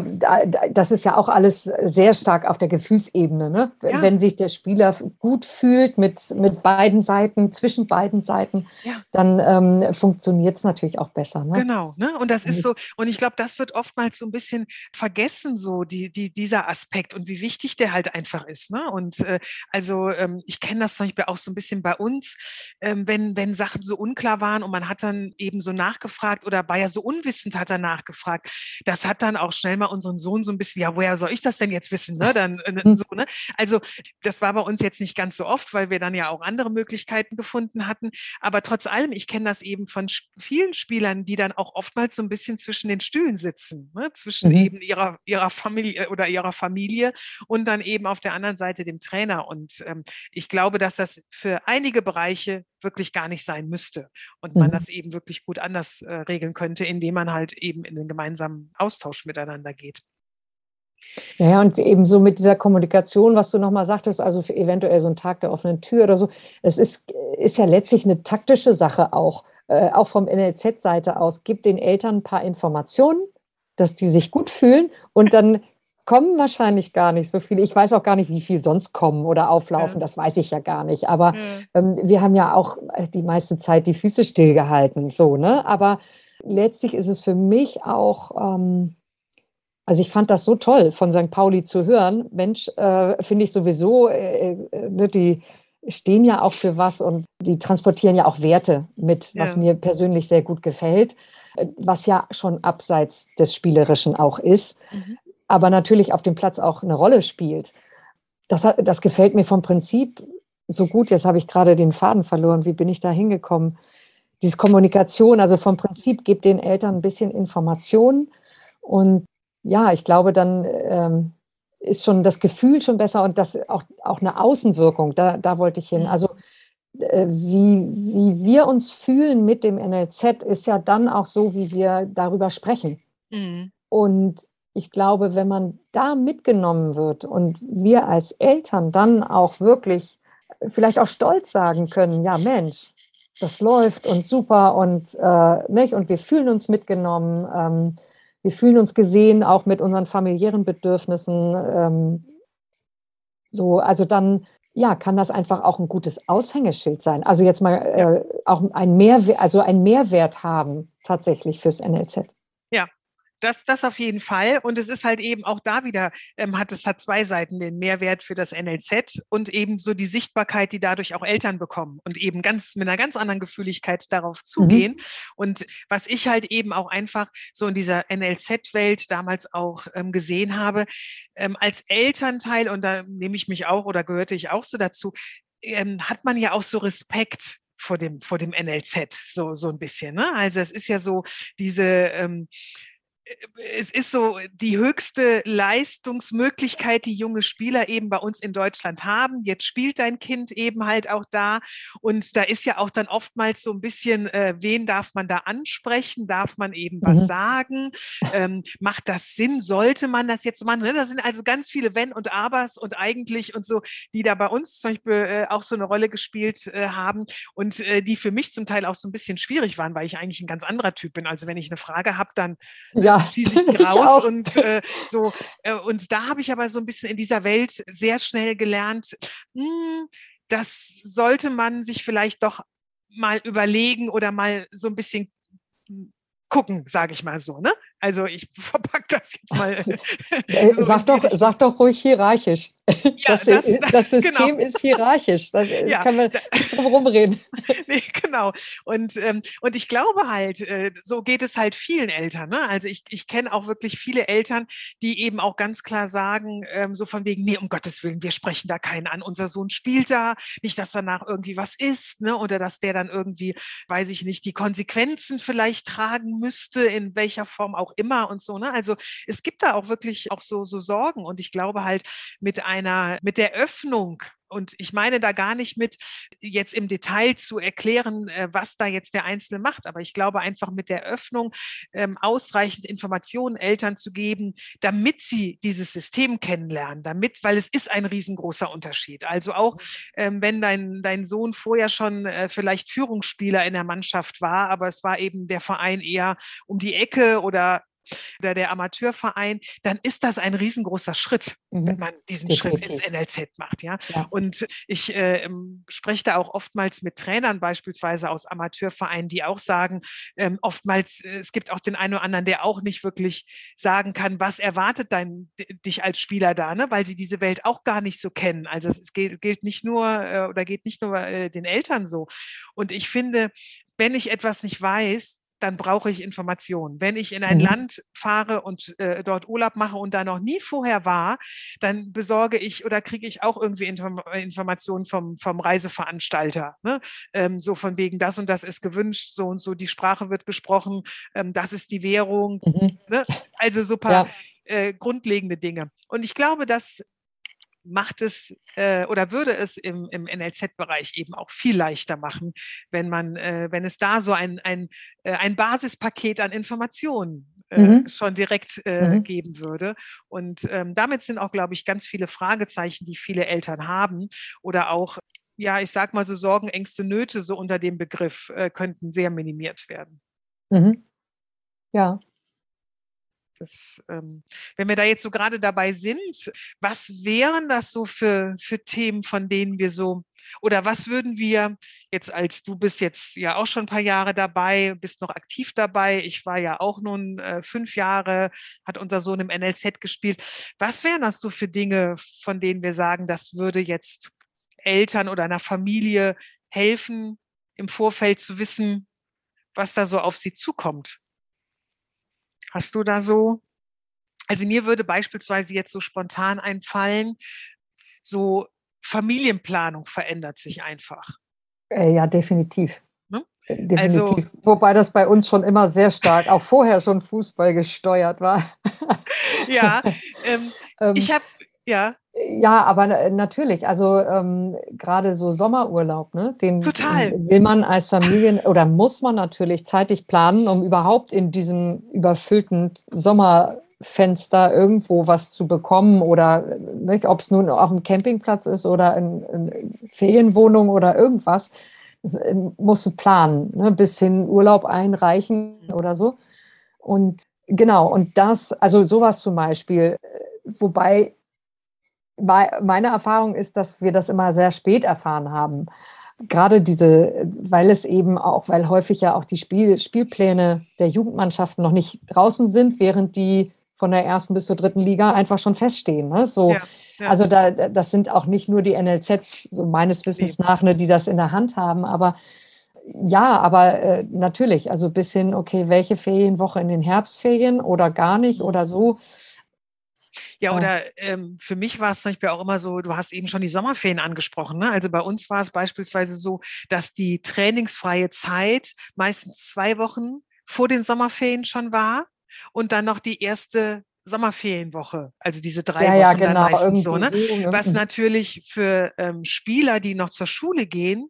das ist ja auch alles sehr stark auf der Gefühlsebene. Ne? Ja. Wenn sich der Spieler gut fühlt mit, mit beiden Seiten, zwischen beiden Seiten, ja. dann ähm, funktioniert es natürlich auch besser. Ne? Genau, ne? und das ist so, und ich glaube, das wird oftmals so ein bisschen vergessen, so die, die, dieser Aspekt und wie wichtig der halt einfach ist. Ne? Und äh, also ähm, ich kenne das zum Beispiel auch so ein bisschen bei uns, ähm, wenn, wenn Sachen so unklar waren und man hat dann eben so nachgefragt oder war ja so unwissend hat er nachgefragt gefragt. Das hat dann auch schnell mal unseren Sohn so ein bisschen, ja, woher soll ich das denn jetzt wissen? Ne? Dann, äh, so, ne? Also das war bei uns jetzt nicht ganz so oft, weil wir dann ja auch andere Möglichkeiten gefunden hatten. Aber trotz allem, ich kenne das eben von vielen Spielern, die dann auch oftmals so ein bisschen zwischen den Stühlen sitzen, ne? zwischen mhm. eben ihrer, ihrer Familie oder ihrer Familie und dann eben auf der anderen Seite dem Trainer. Und ähm, ich glaube, dass das für einige Bereiche wirklich gar nicht sein müsste und man mhm. das eben wirklich gut anders äh, regeln könnte, indem man halt eben in den gemeinsamen Austausch miteinander geht. Ja, und eben so mit dieser Kommunikation, was du nochmal sagtest, also eventuell so ein Tag der offenen Tür oder so, es ist, ist ja letztlich eine taktische Sache auch, äh, auch vom NLZ-Seite aus. Gibt den Eltern ein paar Informationen, dass die sich gut fühlen und dann kommen wahrscheinlich gar nicht so viele. Ich weiß auch gar nicht, wie viel sonst kommen oder auflaufen, ja. das weiß ich ja gar nicht. Aber ähm, wir haben ja auch äh, die meiste Zeit die Füße stillgehalten, so, ne? Aber letztlich ist es für mich auch, ähm, also ich fand das so toll, von St. Pauli zu hören. Mensch, äh, finde ich sowieso, äh, äh, ne, die stehen ja auch für was und die transportieren ja auch Werte mit, ja. was mir persönlich sehr gut gefällt, äh, was ja schon abseits des Spielerischen auch ist, mhm. aber natürlich auf dem Platz auch eine Rolle spielt. Das, das gefällt mir vom Prinzip so gut. Jetzt habe ich gerade den Faden verloren. Wie bin ich da hingekommen? Diese Kommunikation, also vom Prinzip, gibt den Eltern ein bisschen Informationen und ja, ich glaube, dann ähm, ist schon das Gefühl schon besser und das auch, auch eine Außenwirkung, da, da wollte ich hin. Also äh, wie, wie wir uns fühlen mit dem NLZ ist ja dann auch so, wie wir darüber sprechen. Mhm. Und ich glaube, wenn man da mitgenommen wird und wir als Eltern dann auch wirklich vielleicht auch stolz sagen können, ja Mensch, das läuft und super und, äh, nicht? und wir fühlen uns mitgenommen, ähm, wir fühlen uns gesehen, auch mit unseren familiären Bedürfnissen. Ähm, so, also dann ja, kann das einfach auch ein gutes Aushängeschild sein. Also jetzt mal äh, auch ein Mehrwert, also ein Mehrwert haben tatsächlich fürs NLZ. Das, das auf jeden Fall. Und es ist halt eben auch da wieder, ähm, hat es hat zwei Seiten, den Mehrwert für das NLZ und eben so die Sichtbarkeit, die dadurch auch Eltern bekommen und eben ganz mit einer ganz anderen Gefühligkeit darauf mhm. zugehen. Mhm. Und was ich halt eben auch einfach so in dieser NLZ-Welt damals auch ähm, gesehen habe, ähm, als Elternteil, und da nehme ich mich auch oder gehörte ich auch so dazu, ähm, hat man ja auch so Respekt vor dem, vor dem NLZ, so, so ein bisschen. Ne? Also es ist ja so diese, ähm, es ist so die höchste Leistungsmöglichkeit, die junge Spieler eben bei uns in Deutschland haben. Jetzt spielt dein Kind eben halt auch da. Und da ist ja auch dann oftmals so ein bisschen, äh, wen darf man da ansprechen? Darf man eben was mhm. sagen? Ähm, macht das Sinn? Sollte man das jetzt machen? Ne? Da sind also ganz viele Wenn und Abers und eigentlich und so, die da bei uns zum Beispiel äh, auch so eine Rolle gespielt äh, haben und äh, die für mich zum Teil auch so ein bisschen schwierig waren, weil ich eigentlich ein ganz anderer Typ bin. Also wenn ich eine Frage habe, dann ja schieße [LAUGHS] ich und äh, so. Äh, und da habe ich aber so ein bisschen in dieser Welt sehr schnell gelernt, mh, hm, das sollte man sich vielleicht doch mal überlegen oder mal so ein bisschen gucken, sage ich mal so. Ne? Also ich [LAUGHS] verpacke das jetzt mal. [LAUGHS] Äh, so sag, doch, sag doch ruhig hierarchisch. [LAUGHS] Ja, das, das, das, das, System genau. ist hierarchisch. Das äh, ja, kann man nicht drum rumreden. [LAUGHS] Nee, genau. Und, ähm, und ich glaube halt, äh, so geht es halt vielen Eltern. Ne? Also ich, ich kenne auch wirklich viele Eltern, die eben auch ganz klar sagen, ähm, so von wegen, nee, um Gottes Willen, wir sprechen da keinen an. Unser Sohn spielt da, nicht, dass danach irgendwie was ist, ne? oder dass der dann irgendwie, weiß ich nicht, die Konsequenzen vielleicht tragen müsste, in welcher Form auch immer und so. Ne? Also es gibt da auch wirklich auch so, so Sorgen. Und ich glaube halt, mit einem einer, mit der Öffnung und ich meine da gar nicht mit, jetzt im Detail zu erklären, äh, was da jetzt der Einzelne macht, aber ich glaube einfach mit der Öffnung ähm, ausreichend Informationen Eltern zu geben, damit sie dieses System kennenlernen, damit, weil es ist ein riesengroßer Unterschied. Also auch mhm. ähm, wenn dein, dein Sohn vorher schon äh, vielleicht Führungsspieler in der Mannschaft war, aber es war eben der Verein eher um die Ecke oder oder der Amateurverein, dann ist das ein riesengroßer Schritt, mhm. wenn man diesen Definitiv. Schritt ins NLZ macht. Ja? ja. Und ich äh, spreche da auch oftmals mit Trainern beispielsweise aus Amateurvereinen, die auch sagen, ähm, oftmals, äh, es gibt auch den einen oder anderen, der auch nicht wirklich sagen kann, was erwartet dein, dich als Spieler da, ne? weil sie diese Welt auch gar nicht so kennen. Also es gilt, gilt nicht nur äh, oder geht nicht nur äh, den Eltern so. Und ich finde, wenn ich etwas nicht weiß, dann brauche ich Informationen. Wenn ich in ein mhm. Land fahre und äh, dort Urlaub mache und da noch nie vorher war, dann besorge ich oder kriege ich auch irgendwie Inform Informationen vom, vom Reiseveranstalter. Ne? Ähm, so von wegen, das und das ist gewünscht, so und so, die Sprache wird gesprochen, ähm, das ist die Währung. Mhm. Ne? Also paar ja. äh, grundlegende Dinge. Und ich glaube, dass macht es äh, oder würde es im, im NLZ-Bereich eben auch viel leichter machen, wenn man, äh, wenn es da so ein, ein, äh, ein Basispaket an Informationen äh, mhm. schon direkt äh, mhm. geben würde. Und ähm, damit sind auch, glaube ich, ganz viele Fragezeichen, die viele Eltern haben oder auch ja, ich sag mal so Sorgen, Ängste, Nöte so unter dem Begriff äh, könnten sehr minimiert werden. Mhm. Ja, das, ähm, wenn wir da jetzt so gerade dabei sind, was wären das so für, für Themen, von denen wir so, oder was würden wir jetzt als du bist jetzt ja auch schon ein paar Jahre dabei, bist noch aktiv dabei. Ich war ja auch nun äh, fünf Jahre, hat unser Sohn im NLZ gespielt. Was wären das so für Dinge, von denen wir sagen, das würde jetzt Eltern oder einer Familie helfen, im Vorfeld zu wissen, was da so auf sie zukommt? Hast du da so? Also mir würde beispielsweise jetzt so spontan einfallen, so Familienplanung verändert sich einfach. Äh, ja, definitiv. Ne? Äh, definitiv. Also, Wobei das bei uns schon immer sehr stark, auch vorher schon Fußball gesteuert war. ja, [LAUGHS] ähm, ähm, ich habe, ja. Ja, aber natürlich, also ähm, gerade so Sommerurlaub, ne, den Total. will man als Familien [LAUGHS] oder muss man natürlich zeitig planen, um überhaupt in diesem überfüllten Sommerfenster irgendwo was zu bekommen oder ob es nun auf dem Campingplatz ist oder in, in Ferienwohnung oder irgendwas. äh, musst du planen, ne? bis hin Urlaub einreichen oder so. Und genau, und das, also sowas zum Beispiel, wobei meine Erfahrung ist, dass wir das immer sehr spät erfahren haben. Gerade diese, weil es eben auch, weil häufig ja auch die Spiel, Spielpläne der Jugendmannschaften noch nicht draußen sind, während die von der ersten bis zur dritten Liga einfach schon feststehen. Ne? So, ja, ja. Also da, das sind auch nicht nur die NLZs, so meines Wissens nach, ne, die das in der Hand haben, aber ja, aber äh, natürlich, also bis hin, okay, welche Ferienwoche in den Herbstferien oder gar nicht oder so. Ja, oder ähm, für mich war es zum Beispiel auch immer so, du hast eben schon die Sommerferien angesprochen. Ne? Also bei uns war es beispielsweise so, dass die trainingsfreie Zeit meistens zwei Wochen vor den Sommerferien schon war und dann noch die erste Sommerferienwoche, also diese drei ja, Wochen ja, genau, dann meistens so, ne? so ne? Was natürlich für ähm, Spieler, die noch zur Schule gehen,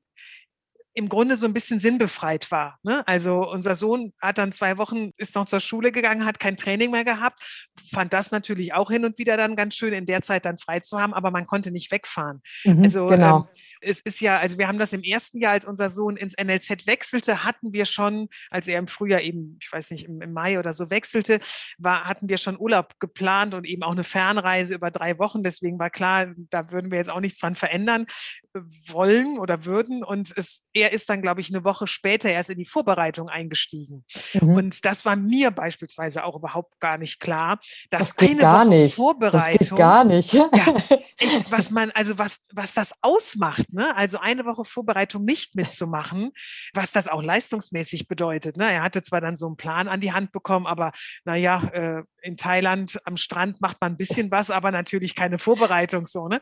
im Grunde so ein bisschen sinnbefreit war. Ne? Also unser Sohn hat dann zwei Wochen, ist noch zur Schule gegangen, hat kein Training mehr gehabt, fand das natürlich auch hin und wieder dann ganz schön, in der Zeit dann frei zu haben, aber man konnte nicht wegfahren. Mhm, also genau. ähm, es ist ja, also wir haben das im ersten Jahr, als unser Sohn ins NLZ wechselte, hatten wir schon, als er im Frühjahr eben, ich weiß nicht, im, im Mai oder so wechselte, war, hatten wir schon Urlaub geplant und eben auch eine Fernreise über drei Wochen. Deswegen war klar, da würden wir jetzt auch nichts dran verändern äh, wollen oder würden. Und es, er ist dann, glaube ich, eine Woche später erst in die Vorbereitung eingestiegen. Mhm. Und das war mir beispielsweise auch überhaupt gar nicht klar, dass das eine Woche nicht. Vorbereitung, das geht gar nicht. ja, [LAUGHS] echt, was man, also was, was das ausmacht Ne? Also eine Woche Vorbereitung nicht mitzumachen, was das auch leistungsmäßig bedeutet. Ne? Er hatte zwar dann so einen Plan an die Hand bekommen, aber naja, äh, in Thailand am Strand macht man ein bisschen was, aber natürlich keine Vorbereitung so. Ne?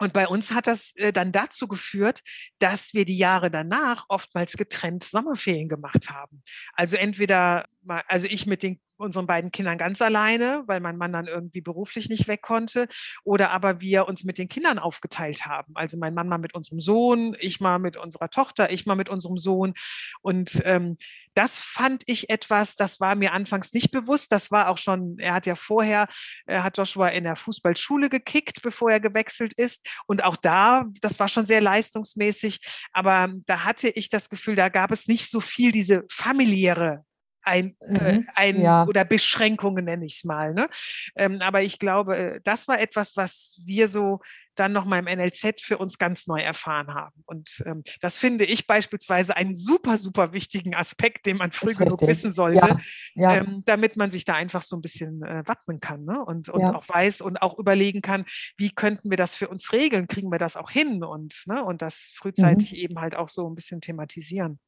Und bei uns hat das äh, dann dazu geführt, dass wir die Jahre danach oftmals getrennt Sommerferien gemacht haben. Also entweder, also ich mit den unseren beiden Kindern ganz alleine, weil mein Mann dann irgendwie beruflich nicht weg konnte. Oder aber wir uns mit den Kindern aufgeteilt haben. Also mein Mann mal mit unserem Sohn, ich mal mit unserer Tochter, ich mal mit unserem Sohn. Und ähm, das fand ich etwas, das war mir anfangs nicht bewusst. Das war auch schon, er hat ja vorher, er hat Joshua in der Fußballschule gekickt, bevor er gewechselt ist. Und auch da, das war schon sehr leistungsmäßig. Aber da hatte ich das Gefühl, da gab es nicht so viel diese familiäre ein, äh, mhm, ein ja. oder Beschränkungen nenne ich es mal. Ne? Ähm, aber ich glaube, äh, das war etwas, was wir so dann nochmal im NLZ für uns ganz neu erfahren haben. Und ähm, das finde ich beispielsweise einen super, super wichtigen Aspekt, den man früh genug wissen sollte, ja, ja. Ähm, damit man sich da einfach so ein bisschen äh, wappnen kann ne? und, und ja. auch weiß und auch überlegen kann, wie könnten wir das für uns regeln, kriegen wir das auch hin und, ne? und das frühzeitig mhm. eben halt auch so ein bisschen thematisieren.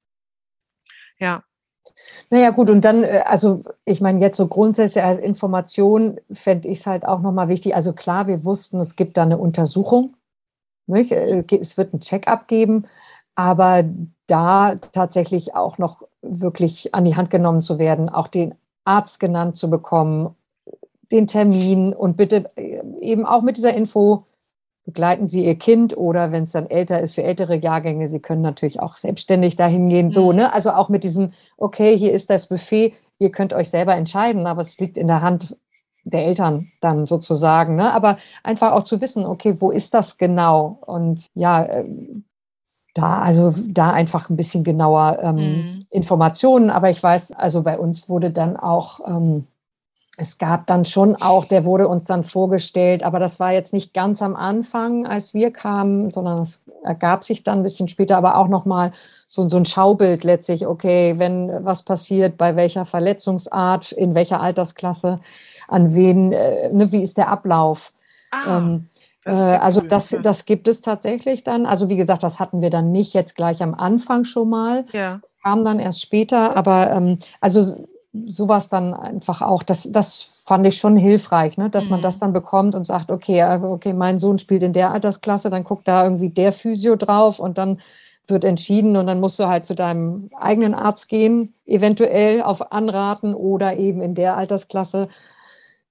Ja. Naja, gut, und dann, äh, also ich meine, jetzt so grundsätzlich als Information fände ich es halt auch nochmal wichtig. Also klar, wir wussten, es gibt da eine Untersuchung, nicht? Äh, es wird ein Check-up geben, aber da tatsächlich auch noch wirklich an die Hand genommen zu werden, auch den Arzt genannt zu bekommen, den Termin und bitte äh, eben auch mit dieser Info, begleiten Sie Ihr Kind oder wenn es dann älter ist für ältere Jahrgänge, Sie können natürlich auch selbstständig dahin gehen. So, mhm. ne? Also auch mit diesem, okay, hier ist das Buffet, ihr könnt euch selber entscheiden, aber es liegt in der Hand der Eltern dann sozusagen. Ne? Aber einfach auch zu wissen, okay, wo ist das genau? Und ja, äh, da, also da einfach ein bisschen genauer ähm, mhm. Informationen. Aber ich weiß, also bei uns wurde dann auch ähm, es gab dann schon auch, der wurde uns dann vorgestellt, aber das war jetzt nicht ganz am Anfang, als wir kamen, sondern es ergab sich dann ein bisschen später, aber auch nochmal so, so ein Schaubild letztlich, okay, wenn was passiert, bei welcher Verletzungsart, in welcher Altersklasse, an wen, äh, ne, wie ist der Ablauf? Ah. Ähm, das äh, also cool. das, das gibt es tatsächlich dann. Also wie gesagt, das hatten wir dann nicht jetzt gleich am Anfang schon mal. Ja. Kam dann erst später, aber ähm, also sowas dann einfach auch, das, das fand ich schon hilfreich, ne? dass mhm. man das dann bekommt und sagt, okay, okay, mein Sohn spielt in der Altersklasse, dann guckt da irgendwie der Physio drauf und dann wird entschieden und dann musst du halt zu deinem eigenen Arzt gehen, eventuell auf Anraten oder eben in der Altersklasse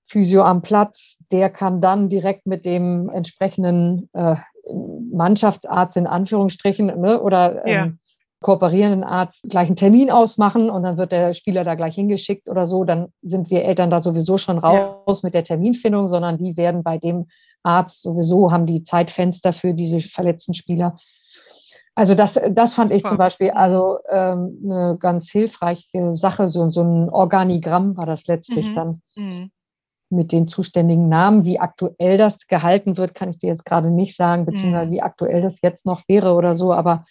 Physio am Platz, der kann dann direkt mit dem entsprechenden äh, Mannschaftsarzt in Anführungsstrichen ne, oder ähm, ja kooperierenden Arzt gleich einen Termin ausmachen und dann wird der Spieler da gleich hingeschickt oder so, dann sind wir Eltern da sowieso schon raus ja. mit der Terminfindung, sondern die werden bei dem Arzt sowieso, haben die Zeitfenster für diese verletzten Spieler. Also das, das fand ich zum Beispiel also ähm, eine ganz hilfreiche Sache. So, so ein Organigramm war das letztlich mhm. dann mhm. mit den zuständigen Namen. Wie aktuell das gehalten wird, kann ich dir jetzt gerade nicht sagen, beziehungsweise mhm. wie aktuell das jetzt noch wäre oder so. Aber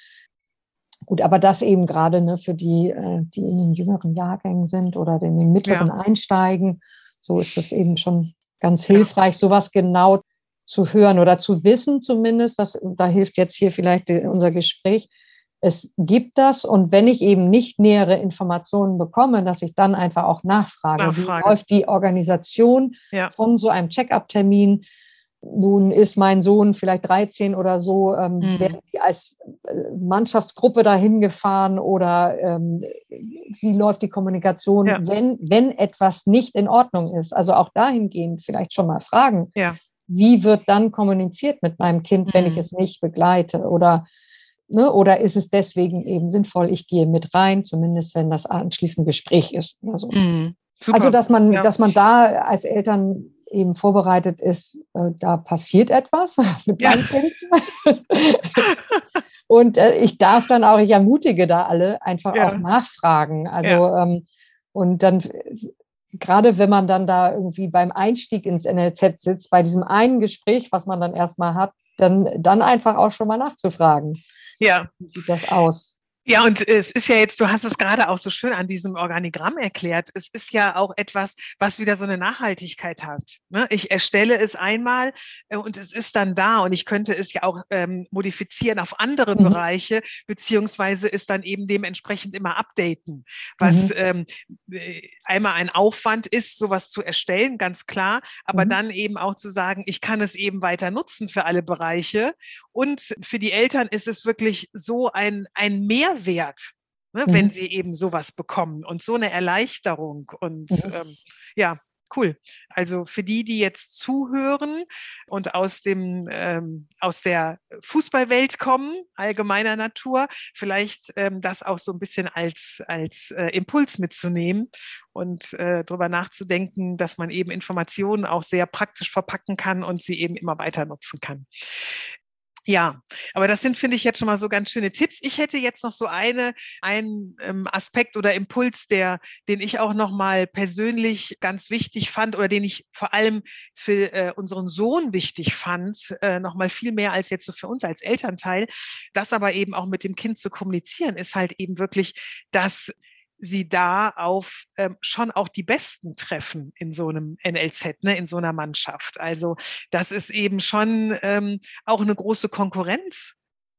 gut, aber das eben gerade ne, für die, äh, die in den jüngeren Jahrgängen sind oder in den mittleren ja. einsteigen, so ist es eben schon ganz hilfreich, sowas genau zu hören oder zu wissen zumindest, dass, da hilft jetzt hier vielleicht unser Gespräch, es gibt das und wenn ich eben nicht nähere Informationen bekomme, dass ich dann einfach auch nachfrage, nachfrage. wie läuft die Organisation ja. von so einem Check-up-Termin. Nun ist mein Sohn vielleicht 13 oder so, ähm, mhm. werden die als äh, Mannschaftsgruppe dahin gefahren oder ähm, wie läuft die Kommunikation, ja. wenn, wenn etwas nicht in Ordnung ist. Also auch dahingehend vielleicht schon mal fragen. Ja wie wird dann kommuniziert mit meinem Kind, wenn ich mhm. es nicht begleite? Oder, ne, oder ist es deswegen eben sinnvoll, ich gehe mit rein, zumindest wenn das anschließend Gespräch ist. Also, mhm. also dass man, ja. dass man da als Eltern eben vorbereitet ist, äh, da passiert etwas [LAUGHS] mit meinem ja. Kind. [LAUGHS] Und äh, ich darf dann auch, ich ermutige da alle, einfach ja. auch nachfragen. Also ähm, und dann gerade wenn man dann da irgendwie beim Einstieg ins NLZ sitzt, bei diesem einen Gespräch, was man dann erstmal hat, dann, dann einfach auch schon mal nachzufragen. Ja. Wie sieht das aus? Ja, und es ist ja jetzt, du hast es gerade auch so schön an diesem Organigramm erklärt, es ist ja auch etwas, was wieder so eine Nachhaltigkeit hat. Ne? Ich erstelle es einmal äh, und es ist dann da und ich könnte es ja auch ähm, modifizieren auf andere mhm. Bereiche, beziehungsweise es dann eben dementsprechend immer updaten, was mhm. ähm, äh, einmal ein Aufwand ist, sowas zu erstellen, ganz klar, aber mhm. dann eben auch zu sagen, ich kann es eben weiter nutzen für alle Bereiche und für die Eltern ist es wirklich so ein, ein Mehr Mehrwert, ne, mhm. wenn sie eben sowas bekommen und so eine Erleichterung. Und mhm. ähm, ja, cool. Also für die, die jetzt zuhören und aus dem ähm, aus der Fußballwelt kommen, allgemeiner Natur, vielleicht ähm, das auch so ein bisschen als als äh, Impuls mitzunehmen und äh, darüber nachzudenken, dass man eben Informationen auch sehr praktisch verpacken kann und sie eben immer weiter nutzen kann. Ja, aber das sind, finde ich, jetzt schon mal so ganz schöne Tipps. Ich hätte jetzt noch so eine, einen ähm, Aspekt oder Impuls, der, den ich auch noch mal persönlich ganz wichtig fand oder den ich vor allem für äh, unseren Sohn wichtig fand, äh, noch mal viel mehr als jetzt so für uns als Elternteil. Das aber eben auch mit dem Kind zu kommunizieren, ist halt eben wirklich, dass sie da auf ähm, schon auch die Besten treffen in so einem NLZ, ne, in so einer Mannschaft. Also das ist eben schon ähm, auch eine große Konkurrenz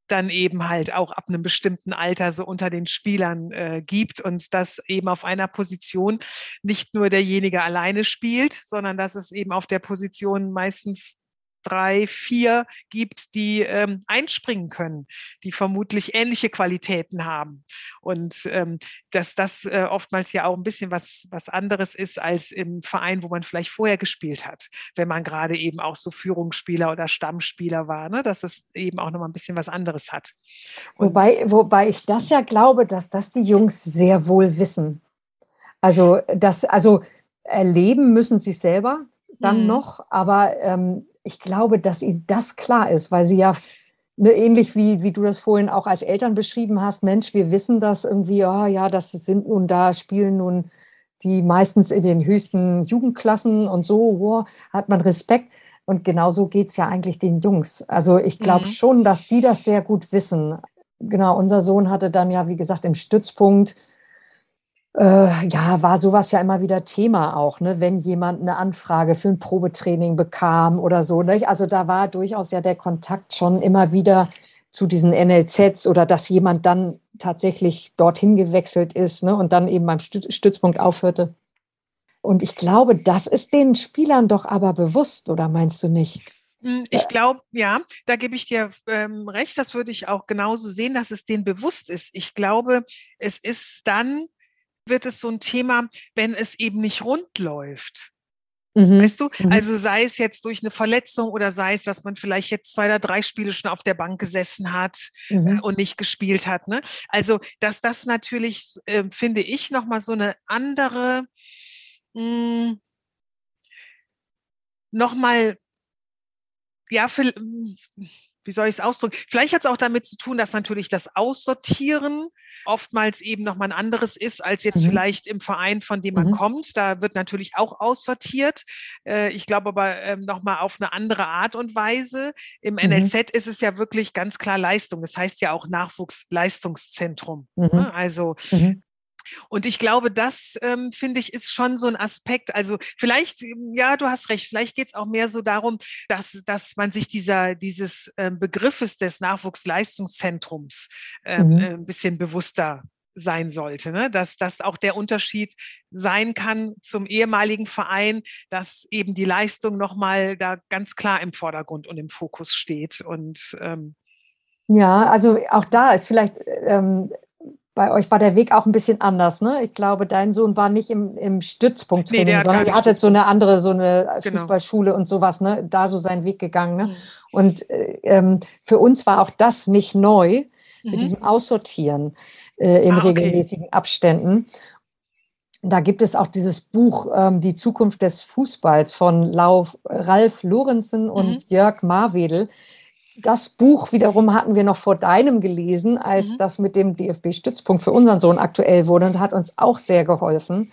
dann eben halt auch ab einem bestimmten Alter so unter den Spielern äh, gibt und dass eben auf einer Position nicht nur derjenige alleine spielt, sondern dass es eben auf der Position meistens drei, vier gibt, die ähm, einspringen können, die vermutlich ähnliche Qualitäten haben. Und ähm, dass das äh, oftmals ja auch ein bisschen was, was anderes ist als im Verein, wo man vielleicht vorher gespielt hat, wenn man gerade eben auch so Führungsspieler oder Stammspieler war, ne? dass es eben auch nochmal ein bisschen was anderes hat. Wobei, wobei ich das ja glaube, dass das die Jungs sehr wohl wissen. Also das, also erleben müssen sie selber dann mhm. noch, aber ähm, ich glaube, dass ihnen das klar ist, weil sie ja ne, ähnlich wie, wie du das vorhin auch als Eltern beschrieben hast, Mensch, wir wissen das irgendwie, oh, ja, das sind nun da, spielen nun die meistens in den höchsten Jugendklassen und so, wow, hat man Respekt. Und genauso geht es ja eigentlich den Jungs. Also ich glaube mhm. schon, dass die das sehr gut wissen. Genau, unser Sohn hatte dann ja, wie gesagt, im Stützpunkt äh, ja, war sowas ja immer wieder Thema auch, ne? wenn jemand eine Anfrage für ein Probetraining bekam oder so. Ne? Also da war durchaus ja der Kontakt schon immer wieder zu diesen NLZs oder dass jemand dann tatsächlich dorthin gewechselt ist ne? und dann eben beim Stützpunkt aufhörte. Und ich glaube, das ist den Spielern doch aber bewusst, oder meinst du nicht? Hm, ich glaube, ja, da gebe ich dir ähm, recht. Das würde ich auch genauso sehen, dass es denen bewusst ist. Ich glaube, es ist dann wird es so ein Thema, wenn es eben nicht rund läuft. Mhm. Weißt du? Mhm. Also sei es jetzt durch eine Verletzung oder sei es, dass man vielleicht jetzt zwei oder drei Spiele schon auf der Bank gesessen hat äh, mhm. und nicht gespielt hat. Ne? Also, dass das natürlich, äh, finde ich, nochmal so eine andere, hm, nochmal, ja, für, wie soll ich es ausdrücken? Vielleicht hat es auch damit zu tun, dass natürlich das Aussortieren oftmals eben nochmal ein anderes ist, als jetzt mhm. vielleicht im Verein, von dem man mhm. kommt. Da wird natürlich auch aussortiert. Äh, ich glaube aber ähm, nochmal auf eine andere Art und Weise. Im mhm. NLZ ist es ja wirklich ganz klar Leistung. Das heißt ja auch Nachwuchsleistungszentrum. Ne? Mhm. Also mhm. Und ich glaube, das ähm, finde ich ist schon so ein Aspekt. Also vielleicht, ähm, ja, du hast recht, vielleicht geht es auch mehr so darum, dass, dass man sich dieser, dieses ähm, Begriffes des Nachwuchsleistungszentrums ähm, mhm. äh, ein bisschen bewusster sein sollte, ne? dass das auch der Unterschied sein kann zum ehemaligen Verein, dass eben die Leistung nochmal da ganz klar im Vordergrund und im Fokus steht. Und ähm, ja, also auch da ist vielleicht ähm, bei euch war der Weg auch ein bisschen anders, ne? Ich glaube, dein Sohn war nicht im, im Stützpunkt nee, sondern ihr hattet so eine andere, so eine genau. Fußballschule und sowas, ne? Da so seinen Weg gegangen. Ne? Mhm. Und äh, ähm, für uns war auch das nicht neu, mhm. mit diesem Aussortieren äh, in ah, okay. regelmäßigen Abständen. Da gibt es auch dieses Buch ähm, Die Zukunft des Fußballs von Lauf, Ralf Lorenzen und mhm. Jörg Marwedel das Buch wiederum hatten wir noch vor deinem gelesen, als mhm. das mit dem DFB-Stützpunkt für unseren Sohn aktuell wurde und hat uns auch sehr geholfen.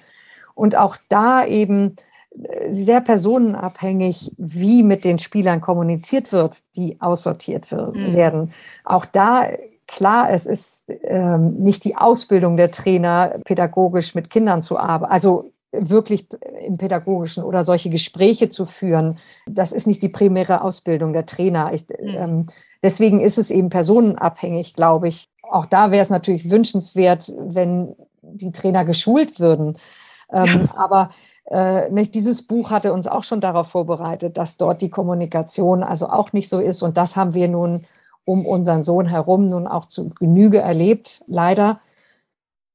Und auch da eben äh, sehr personenabhängig, wie mit den Spielern kommuniziert wird, die aussortiert mhm. werden. Auch da, klar, es ist ähm, nicht die Ausbildung der Trainer, pädagogisch mit Kindern zu arbeiten. Also wirklich im Pädagogischen oder solche Gespräche zu führen, das ist nicht die primäre Ausbildung der Trainer. Ich, mhm. ähm, deswegen ist es eben personenabhängig, glaube ich. Auch da wäre es natürlich wünschenswert, wenn die Trainer geschult würden. Ähm. Aber äh, nicht, dieses Buch hatte uns auch schon darauf vorbereitet, dass dort die Kommunikation also auch nicht so ist. Und das haben wir nun um unseren Sohn herum nun auch zu Genüge erlebt, leider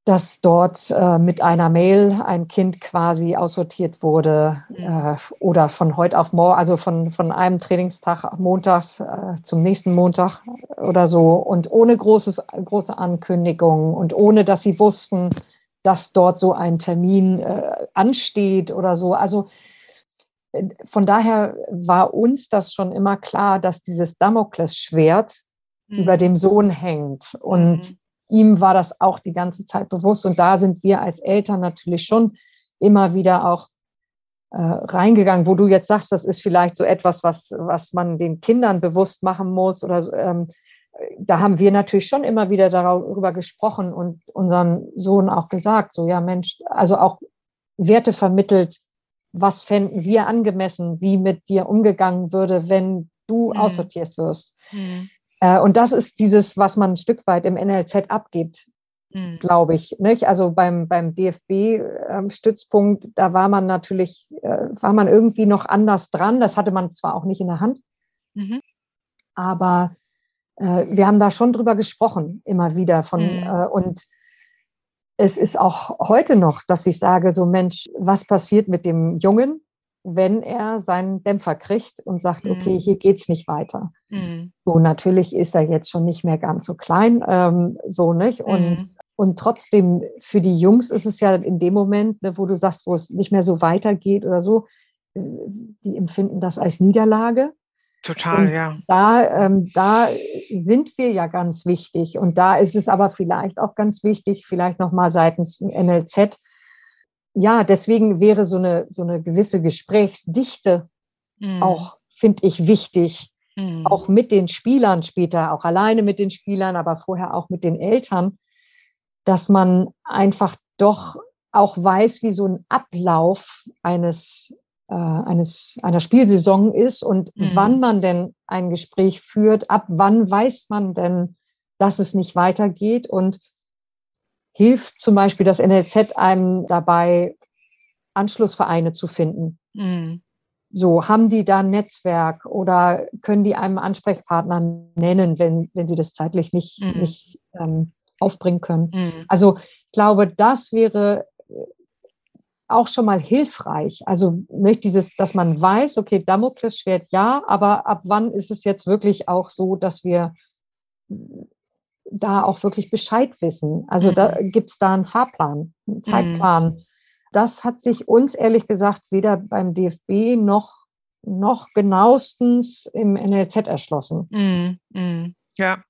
dass dort äh, mit einer Mail ein Kind quasi aussortiert wurde mhm. äh, oder von heute auf morgen, also von, von einem Trainingstag montags äh, zum nächsten Montag oder so und ohne großes, große Ankündigungen und ohne, dass sie wussten, dass dort so ein Termin äh, ansteht oder so. Also äh, von daher war uns das schon immer klar, dass dieses Damoklesschwert mhm. über dem Sohn hängt und mhm ihm war das auch die ganze Zeit bewusst. Und da sind wir als Eltern natürlich schon immer wieder auch äh, reingegangen, wo du jetzt sagst, das ist vielleicht so etwas, was, was man den Kindern bewusst machen muss. Oder ähm, da haben wir natürlich schon immer wieder darüber gesprochen und unseren Sohn auch gesagt, so ja Mensch, also auch Werte vermittelt, was fänden wir angemessen, wie mit dir umgegangen würde, wenn du mhm. aussortiert wirst. Mhm. Äh, und das ist dieses, was man ein Stück weit im NLZ abgibt, mhm. glaube ich. Nicht? Also beim, beim DFB-Stützpunkt, ähm, da war man natürlich, äh, war man irgendwie noch anders dran. Das hatte man zwar auch nicht in der Hand, mhm. aber äh, wir haben da schon drüber gesprochen, immer wieder von mhm. und es ist auch heute noch, dass ich sage, so Mensch, was passiert mit dem Jungen? Wenn er seinen Dämpfer kriegt und sagt, okay, mhm. hier geht es nicht weiter. Mhm. So, natürlich ist er jetzt schon nicht mehr ganz so klein, ähm, so nicht. Und, mhm. und trotzdem, für die Jungs ist es ja in dem Moment, ne, wo du sagst, wo es nicht mehr so weitergeht oder so, die empfinden das als Niederlage. Total, und ja. Da, ähm, da sind wir ja ganz wichtig. Und da ist es aber vielleicht auch ganz wichtig, vielleicht nochmal seitens NLZ, ja, deswegen wäre so eine, so eine gewisse Gesprächsdichte mhm. auch, finde ich, wichtig. Mhm. Auch mit den Spielern später, auch alleine mit den Spielern, aber vorher auch mit den Eltern, dass man einfach doch auch weiß, wie so ein Ablauf eines, äh, eines, einer Spielsaison ist und mhm. wann man denn ein Gespräch führt, ab wann weiß man denn, dass es nicht weitergeht und hilft zum Beispiel das NLZ einem dabei, Anschlussvereine zu finden. Mhm. So, haben die da ein Netzwerk oder können die einem Ansprechpartner nennen, wenn, wenn sie das zeitlich nicht, mhm. nicht ähm, aufbringen können? Mhm. Also ich glaube, das wäre äh, auch schon mal hilfreich. Also nicht dieses, dass man weiß, okay, Damoklesschwert ja, aber ab wann ist es jetzt wirklich auch so, dass wir da auch wirklich Bescheid wissen. Also mhm. da gibt es da einen Fahrplan, einen mhm. Zeitplan. Mhm. Das hat sich uns ehrlich gesagt weder beim DFB noch noch genauestens im NLZ erschlossen. Mm, ja,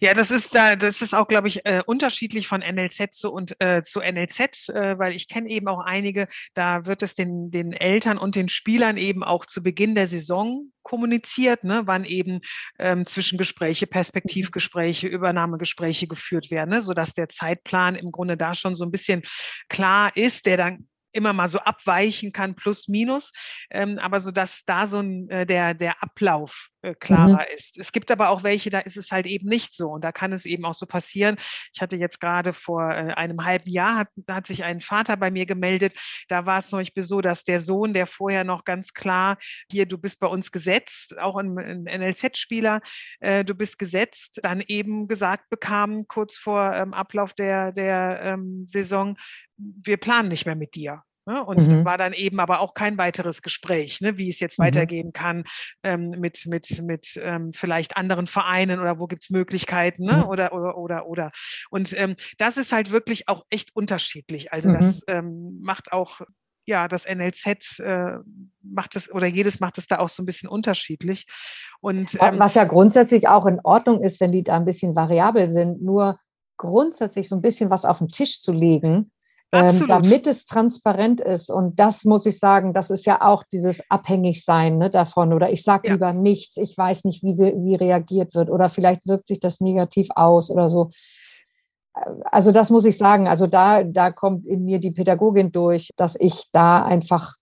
ja, das ist da, das ist auch, glaube ich, äh, unterschiedlich von NLZ zu und äh, zu NLZ, äh, weil ich kenne eben auch einige, da wird es den, den Eltern und den Spielern eben auch zu Beginn der Saison kommuniziert, ne, wann eben ähm, Zwischengespräche, Perspektivgespräche, Übernahmegespräche geführt werden, ne, sodass der Zeitplan im Grunde da schon so ein bisschen klar ist, der dann immer mal so abweichen kann, plus minus, ähm, aber so dass da so ein, äh, der, der Ablauf klarer mhm. ist. Es gibt aber auch welche, da ist es halt eben nicht so und da kann es eben auch so passieren. Ich hatte jetzt gerade vor äh, einem halben Jahr hat, hat sich ein Vater bei mir gemeldet, da war es zum Beispiel so, dass der Sohn, der vorher noch ganz klar, hier, du bist bei uns gesetzt, auch ein, ein NLZ-Spieler, äh, du bist gesetzt, dann eben gesagt bekam, kurz vor ähm, Ablauf der, der ähm, Saison, wir planen nicht mehr mit dir. Ne? Und mhm. war dann eben aber auch kein weiteres Gespräch, ne, wie es jetzt mhm. weitergehen kann ähm, mit, mit, mit ähm, vielleicht anderen Vereinen oder wo gibt es Möglichkeiten ne? Mhm. oder, oder, oder, oder. Und ähm, das ist halt wirklich auch echt unterschiedlich. Also das mhm. ähm, macht auch ja, das NLZ äh, macht es oder jedes macht es da auch so ein bisschen unterschiedlich. Und, ähm, Was ja grundsätzlich auch in Ordnung ist, wenn die da ein bisschen variabel sind, nur grundsätzlich so ein bisschen was auf den Tisch zu legen, ähm, damit es transparent ist. Und das muss ich sagen, das ist ja auch dieses Abhängigsein ne, davon. Oder ich sage ja. lieber nichts, ich weiß nicht, wie, sie, wie reagiert wird. Oder vielleicht wirkt sich das negativ aus oder so. Äh, also das muss ich sagen. Also da, da kommt in mir die Pädagogin durch, dass ich da einfach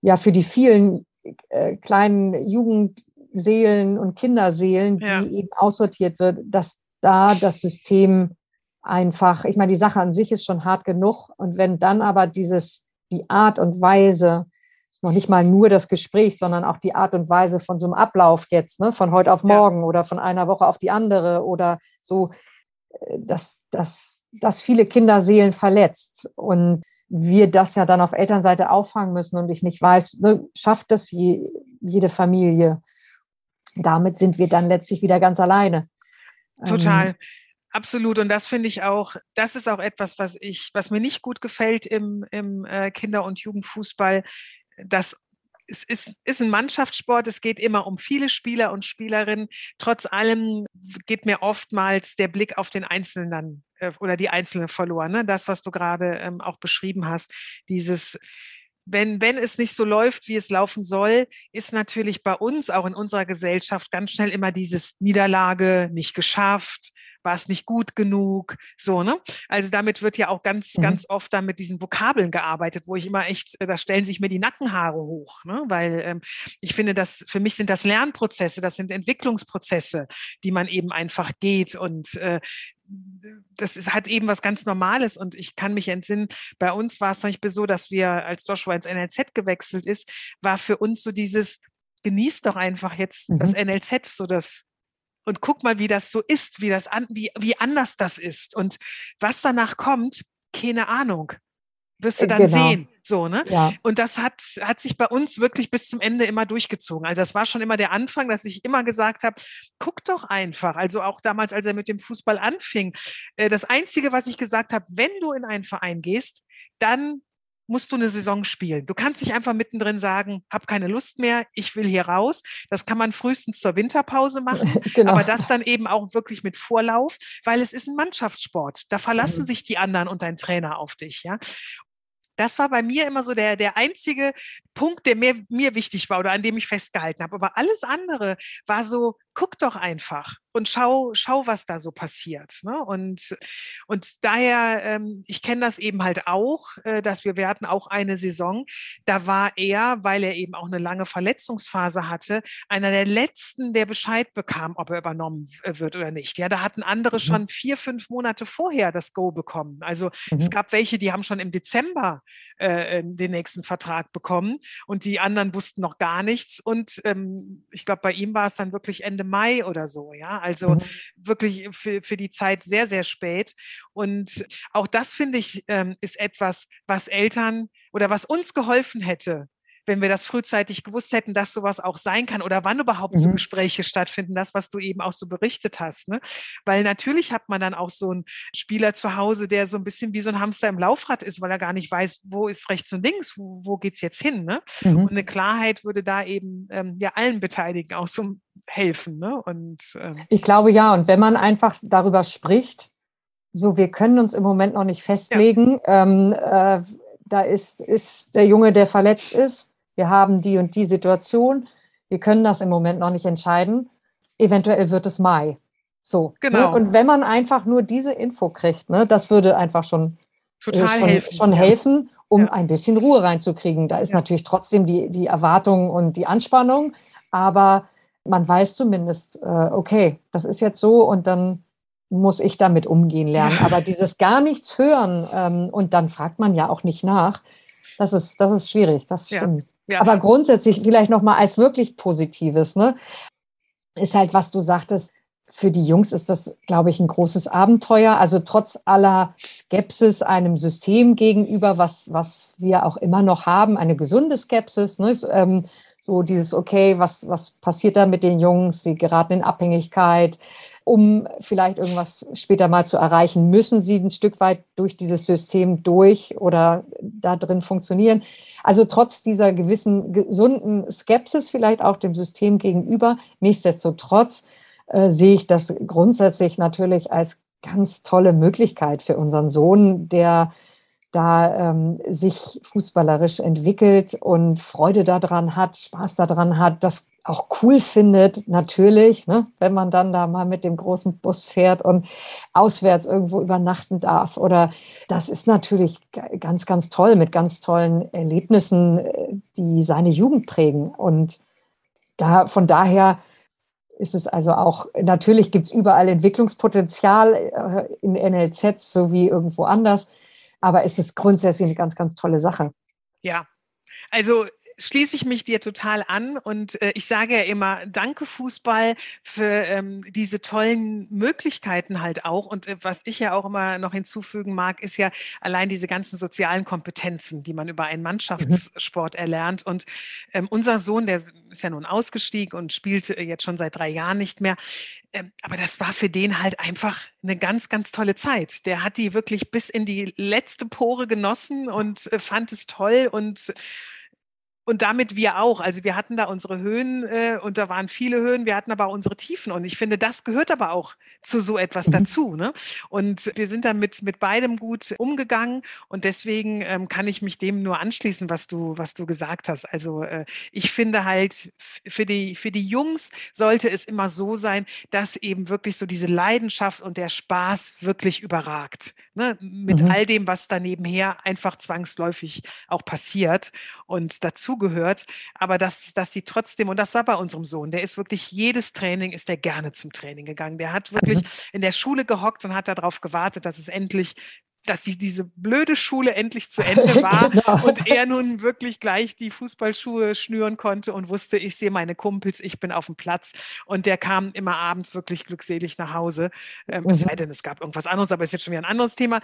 ja für die vielen äh, kleinen Jugendseelen und Kinderseelen, die ja. eben aussortiert wird, dass da das System einfach, ich meine, die Sache an sich ist schon hart genug. Und wenn dann aber dieses, die Art und Weise, ist noch nicht mal nur das Gespräch, sondern auch die Art und Weise von so einem Ablauf jetzt, ne, von heute auf morgen ja. oder von einer Woche auf die andere oder so, äh, dass, dass, dass viele Kinderseelen verletzt. Und wir das ja dann auf Elternseite auffangen müssen und ich nicht weiß, ne, schafft das je, jede Familie. Damit sind wir dann letztlich wieder ganz alleine. Total. Ähm, Absolut. Und das finde ich auch, das ist auch etwas, was ich, was mir nicht gut gefällt im, im äh, Kinder- und Jugendfußball, dass es ist, ist ein Mannschaftssport, es geht immer um viele Spieler und Spielerinnen. Trotz allem geht mir oftmals der Blick auf den Einzelnen äh, oder die Einzelne verloren. Ne? Das, was du gerade ähm, auch beschrieben hast, dieses wenn, wenn es nicht so läuft, wie es laufen soll, ist natürlich bei uns, auch in unserer Gesellschaft, ganz schnell immer dieses Niederlage, nicht geschafft, war es nicht gut genug, so, ne? Also damit wird ja auch ganz, mhm. ganz oft dann mit diesen Vokabeln gearbeitet, wo ich immer echt, äh, da stellen sich mir die Nackenhaare hoch, ne? Weil ähm, ich finde, dass für mich sind das Lernprozesse, das sind Entwicklungsprozesse, die man eben einfach geht und äh, das ist, hat eben was ganz Normales und ich kann mich entsinnen, bei uns war es zum Beispiel so, dass wir, als Joshua ins NLZ gewechselt ist, war für uns so dieses, genießt doch einfach jetzt mhm. das NLZ, so das und guck mal, wie das so ist, wie das an, wie, wie anders das ist. Und was danach kommt, keine Ahnung. Wirst du äh, dann genau. sehen. So, ne? Ja. Und das hat, hat sich bei uns wirklich bis zum Ende immer durchgezogen. Also das war schon immer der Anfang, dass ich immer gesagt habe, guck doch einfach. Also auch damals, als er mit dem Fußball anfing. Äh, das Einzige, was ich gesagt habe, wenn du in einen Verein gehst, dann musst du eine Saison spielen. Du kannst nicht einfach mittendrin sagen, hab keine Lust mehr, ich will hier raus. Das kann man frühestens zur Winterpause [LAUGHS] machen, genau. aber das dann eben auch wirklich mit Vorlauf, weil es ist ein Mannschaftssport. Da verlassen mhm. sich die anderen und dein Trainer auf dich, ja. Das war bei mir immer so der, der einzige Punkt, der mir, mir wichtig war oder an dem ich festgehalten habe. Aber alles andere war so, guck doch einfach und schau, schau, was da so passiert. Ne? Und, und daher, ähm, ich kenne das eben halt auch, äh, dass wir, wir hatten auch eine Saison, da war er, weil er eben auch eine lange Verletzungsphase hatte, einer der letzten, der Bescheid bekam, ob er übernommen äh, wird oder nicht. Ja, da hatten andere mhm. schon vier, fünf Monate vorher das Go bekommen. Also mhm. es gab welche, die haben schon im Dezember äh, den nächsten Vertrag bekommen und die anderen wussten noch gar nichts. Und ähm, ich glaube, bei ihm war es dann wirklich Ende Mai oder so, ja. Also mhm. wirklich für, für die Zeit sehr, sehr spät. Und auch das finde ich, ähm, ist etwas, was Eltern oder was uns geholfen hätte, wenn wir das frühzeitig gewusst hätten, dass sowas auch sein kann oder wann überhaupt mhm. so Gespräche stattfinden, das, was du eben auch so berichtet hast. Ne? Weil natürlich hat man dann auch so einen Spieler zu Hause, der so ein bisschen wie so ein Hamster im Laufrad ist, weil er gar nicht weiß, wo ist rechts und links, wo, wo geht es jetzt hin. Ne? Mhm. Und eine Klarheit würde da eben ähm, ja allen Beteiligten auch so helfen. Ne? Und, ähm, ich glaube ja, und wenn man einfach darüber spricht, so wir können uns im Moment noch nicht festlegen, ja. ähm, äh, da ist, ist der Junge, der verletzt ist, wir haben die und die Situation, wir können das im Moment noch nicht entscheiden. Eventuell wird es Mai. So. Ne? Genau. Ne? Und wenn man einfach nur diese Info kriegt, ne, das würde einfach schon, Total äh, schon helfen, schon helfen um ja. ein bisschen Ruhe reinzukriegen. Da ist ja. natürlich trotzdem die, die Erwartung und die Anspannung, aber man weiß zumindest, äh, okay, das ist jetzt so und dann muss ich damit umgehen lernen. Aber dieses gar nichts hören ähm, und dann fragt man ja auch nicht nach, das ist, das ist schwierig, das stimmt. Ja. Aber grundsätzlich vielleicht nochmal als wirklich Positives, ne, ist halt, was du sagtest, für die Jungs ist das, glaube ich, ein großes Abenteuer. Also trotz aller Skepsis einem System gegenüber, was, was wir auch immer noch haben, eine gesunde Skepsis, ne, ähm, so dieses, okay, was, was passiert da mit den Jungs? Sie geraten in Abhängigkeit. Um vielleicht irgendwas später mal zu erreichen, müssen sie ein Stück weit durch dieses System durch oder da drin funktionieren. Also trotz dieser gewissen gesunden Skepsis vielleicht auch dem System gegenüber, nichtsdestotrotz äh, sehe ich das grundsätzlich natürlich als ganz tolle Möglichkeit für unseren Sohn, der da ähm, sich fußballerisch entwickelt und Freude daran hat, Spaß daran hat, das auch cool findet, natürlich, ne, wenn man dann da mal mit dem großen Bus fährt und auswärts irgendwo übernachten darf. Oder das ist natürlich ganz, ganz toll mit ganz tollen Erlebnissen, äh, die seine Jugend prägen. Und da, von daher ist es also auch, natürlich gibt es überall Entwicklungspotenzial äh, in NLZ sowie irgendwo anders aber es ist grundsätzlich eine ganz, ganz tolle Sache. Ja, also schließe ich mich dir total an und äh, ich sage ja immer, danke Fußball für ähm, diese tollen Möglichkeiten halt auch. Und äh, was ich ja auch immer noch hinzufügen mag, ist ja allein diese ganzen sozialen Kompetenzen, die man über einen Mannschaftssport mhm. erlernt. Und ähm, unser Sohn, der ist ja nun ausgestiegen und spielt äh, jetzt schon seit drei Jahren nicht mehr. Ähm, aber das war für den halt einfach eine ganz, ganz tolle Zeit. Der hat die wirklich bis in die letzte Pore genossen und äh, fand es toll und und damit wir auch. Also wir hatten da unsere Höhen äh, und da waren viele Höhen, wir hatten aber auch unsere Tiefen. Und ich finde, das gehört aber auch zu so etwas mhm. dazu. Ne? Und wir sind damit mit beidem gut umgegangen und deswegen ähm, kann ich mich dem nur anschließen, was du, was du gesagt hast. Also äh, ich finde halt, für die, für die Jungs sollte es immer so sein, dass eben wirklich so diese Leidenschaft und der Spaß wirklich überragt. Ne? Mit mhm. all dem, was da nebenher einfach zwangsläufig auch passiert. Und dazu dazugehört, aber dass, dass sie trotzdem, und das war bei unserem Sohn, der ist wirklich jedes Training, ist der gerne zum Training gegangen. Der hat wirklich mhm. in der Schule gehockt und hat darauf gewartet, dass es endlich dass die, diese blöde Schule endlich zu [LAUGHS] Ende war genau. und er nun wirklich gleich die Fußballschuhe schnüren konnte und wusste, ich sehe meine Kumpels, ich bin auf dem Platz. Und der kam immer abends wirklich glückselig nach Hause. Ähm, mhm. Es sei denn, es gab irgendwas anderes, aber ist jetzt schon wieder ein anderes Thema.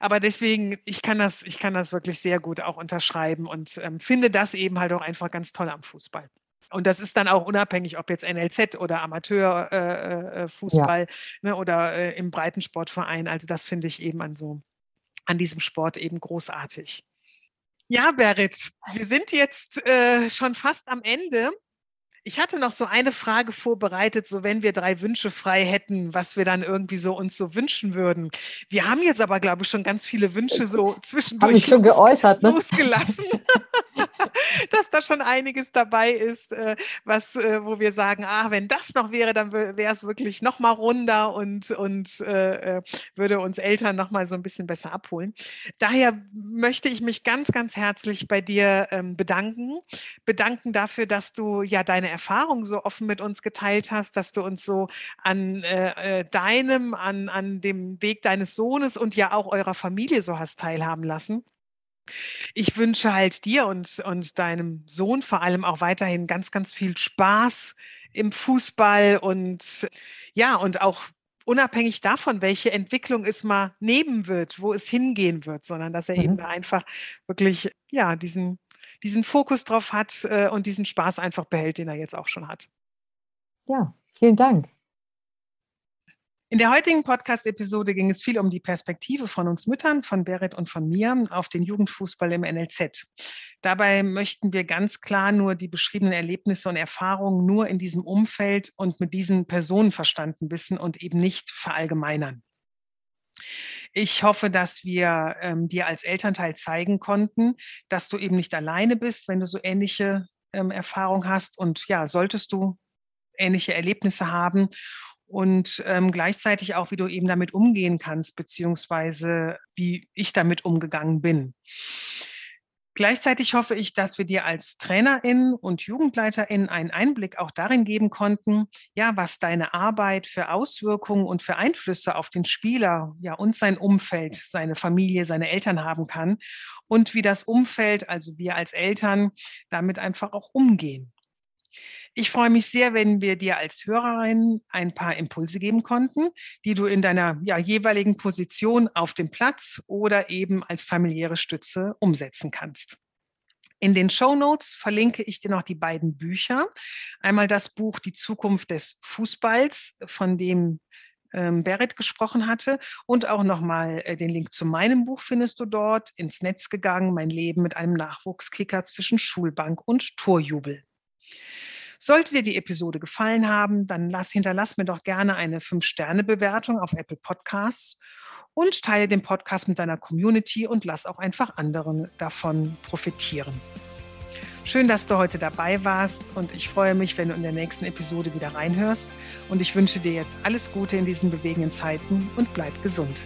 Aber deswegen, ich kann das, ich kann das wirklich sehr gut auch unterschreiben und ähm, finde das eben halt auch einfach ganz toll am Fußball. Und das ist dann auch unabhängig, ob jetzt NLZ oder Amateurfußball äh, äh, ja. ne, oder äh, im Breitensportverein. Also das finde ich eben an so an diesem Sport eben großartig. Ja, Berit, wir sind jetzt äh, schon fast am Ende. Ich hatte noch so eine Frage vorbereitet, so wenn wir drei Wünsche frei hätten, was wir dann irgendwie so uns so wünschen würden. Wir haben jetzt aber, glaube ich, schon ganz viele Wünsche so zwischendurch ich schon geäußert, ne? losgelassen, [LAUGHS] [LAUGHS] dass da schon einiges dabei ist, äh, was, äh, wo wir sagen, ah, wenn das noch wäre, dann wäre es wirklich noch mal runder und, und äh, würde uns Eltern noch mal so ein bisschen besser abholen. Daher möchte ich mich ganz, ganz herzlich bei dir ähm, bedanken. Bedanken dafür, dass du ja deine Erfahrung so offen mit uns geteilt hast, dass du uns so an äh, äh, deinem, an, an dem Weg deines Sohnes und ja auch eurer Familie so hast teilhaben lassen. Ich wünsche halt dir und, und deinem Sohn vor allem auch weiterhin ganz, ganz viel Spaß im Fußball und ja, und auch unabhängig davon, welche Entwicklung es mal nehmen wird, wo es hingehen wird, sondern dass er mhm. eben einfach wirklich, ja, diesen diesen Fokus drauf hat äh, und diesen Spaß einfach behält, den er jetzt auch schon hat. Ja, vielen Dank. In der heutigen Podcast-Episode ging es viel um die Perspektive von uns Müttern, von Berit und von mir auf den Jugendfußball im NLZ. Dabei möchten wir ganz klar nur die beschriebenen Erlebnisse und Erfahrungen nur in diesem Umfeld und mit diesen Personen verstanden wissen und eben nicht verallgemeinern. Ich hoffe, dass wir ähm, dir als Elternteil zeigen konnten, dass du eben nicht alleine bist, wenn du so ähnliche ähm, Erfahrungen hast. Und ja, solltest du ähnliche Erlebnisse haben und ähm, gleichzeitig auch, wie du eben damit umgehen kannst, beziehungsweise wie ich damit umgegangen bin. Gleichzeitig hoffe ich, dass wir dir als Trainerin und Jugendleiterin einen Einblick auch darin geben konnten, ja, was deine Arbeit für Auswirkungen und für Einflüsse auf den Spieler, ja, und sein Umfeld, seine Familie, seine Eltern haben kann und wie das Umfeld, also wir als Eltern, damit einfach auch umgehen. Ich freue mich sehr, wenn wir dir als Hörerin ein paar Impulse geben konnten, die du in deiner ja, jeweiligen Position auf dem Platz oder eben als familiäre Stütze umsetzen kannst. In den Show Notes verlinke ich dir noch die beiden Bücher. Einmal das Buch Die Zukunft des Fußballs, von dem ähm, Berit gesprochen hatte. Und auch nochmal äh, den Link zu meinem Buch findest du dort. Ins Netz gegangen, mein Leben mit einem Nachwuchskicker zwischen Schulbank und Torjubel. Sollte dir die Episode gefallen haben, dann lass, hinterlass mir doch gerne eine 5-Sterne-Bewertung auf Apple Podcasts und teile den Podcast mit deiner Community und lass auch einfach anderen davon profitieren. Schön, dass du heute dabei warst und ich freue mich, wenn du in der nächsten Episode wieder reinhörst und ich wünsche dir jetzt alles Gute in diesen bewegenden Zeiten und bleib gesund.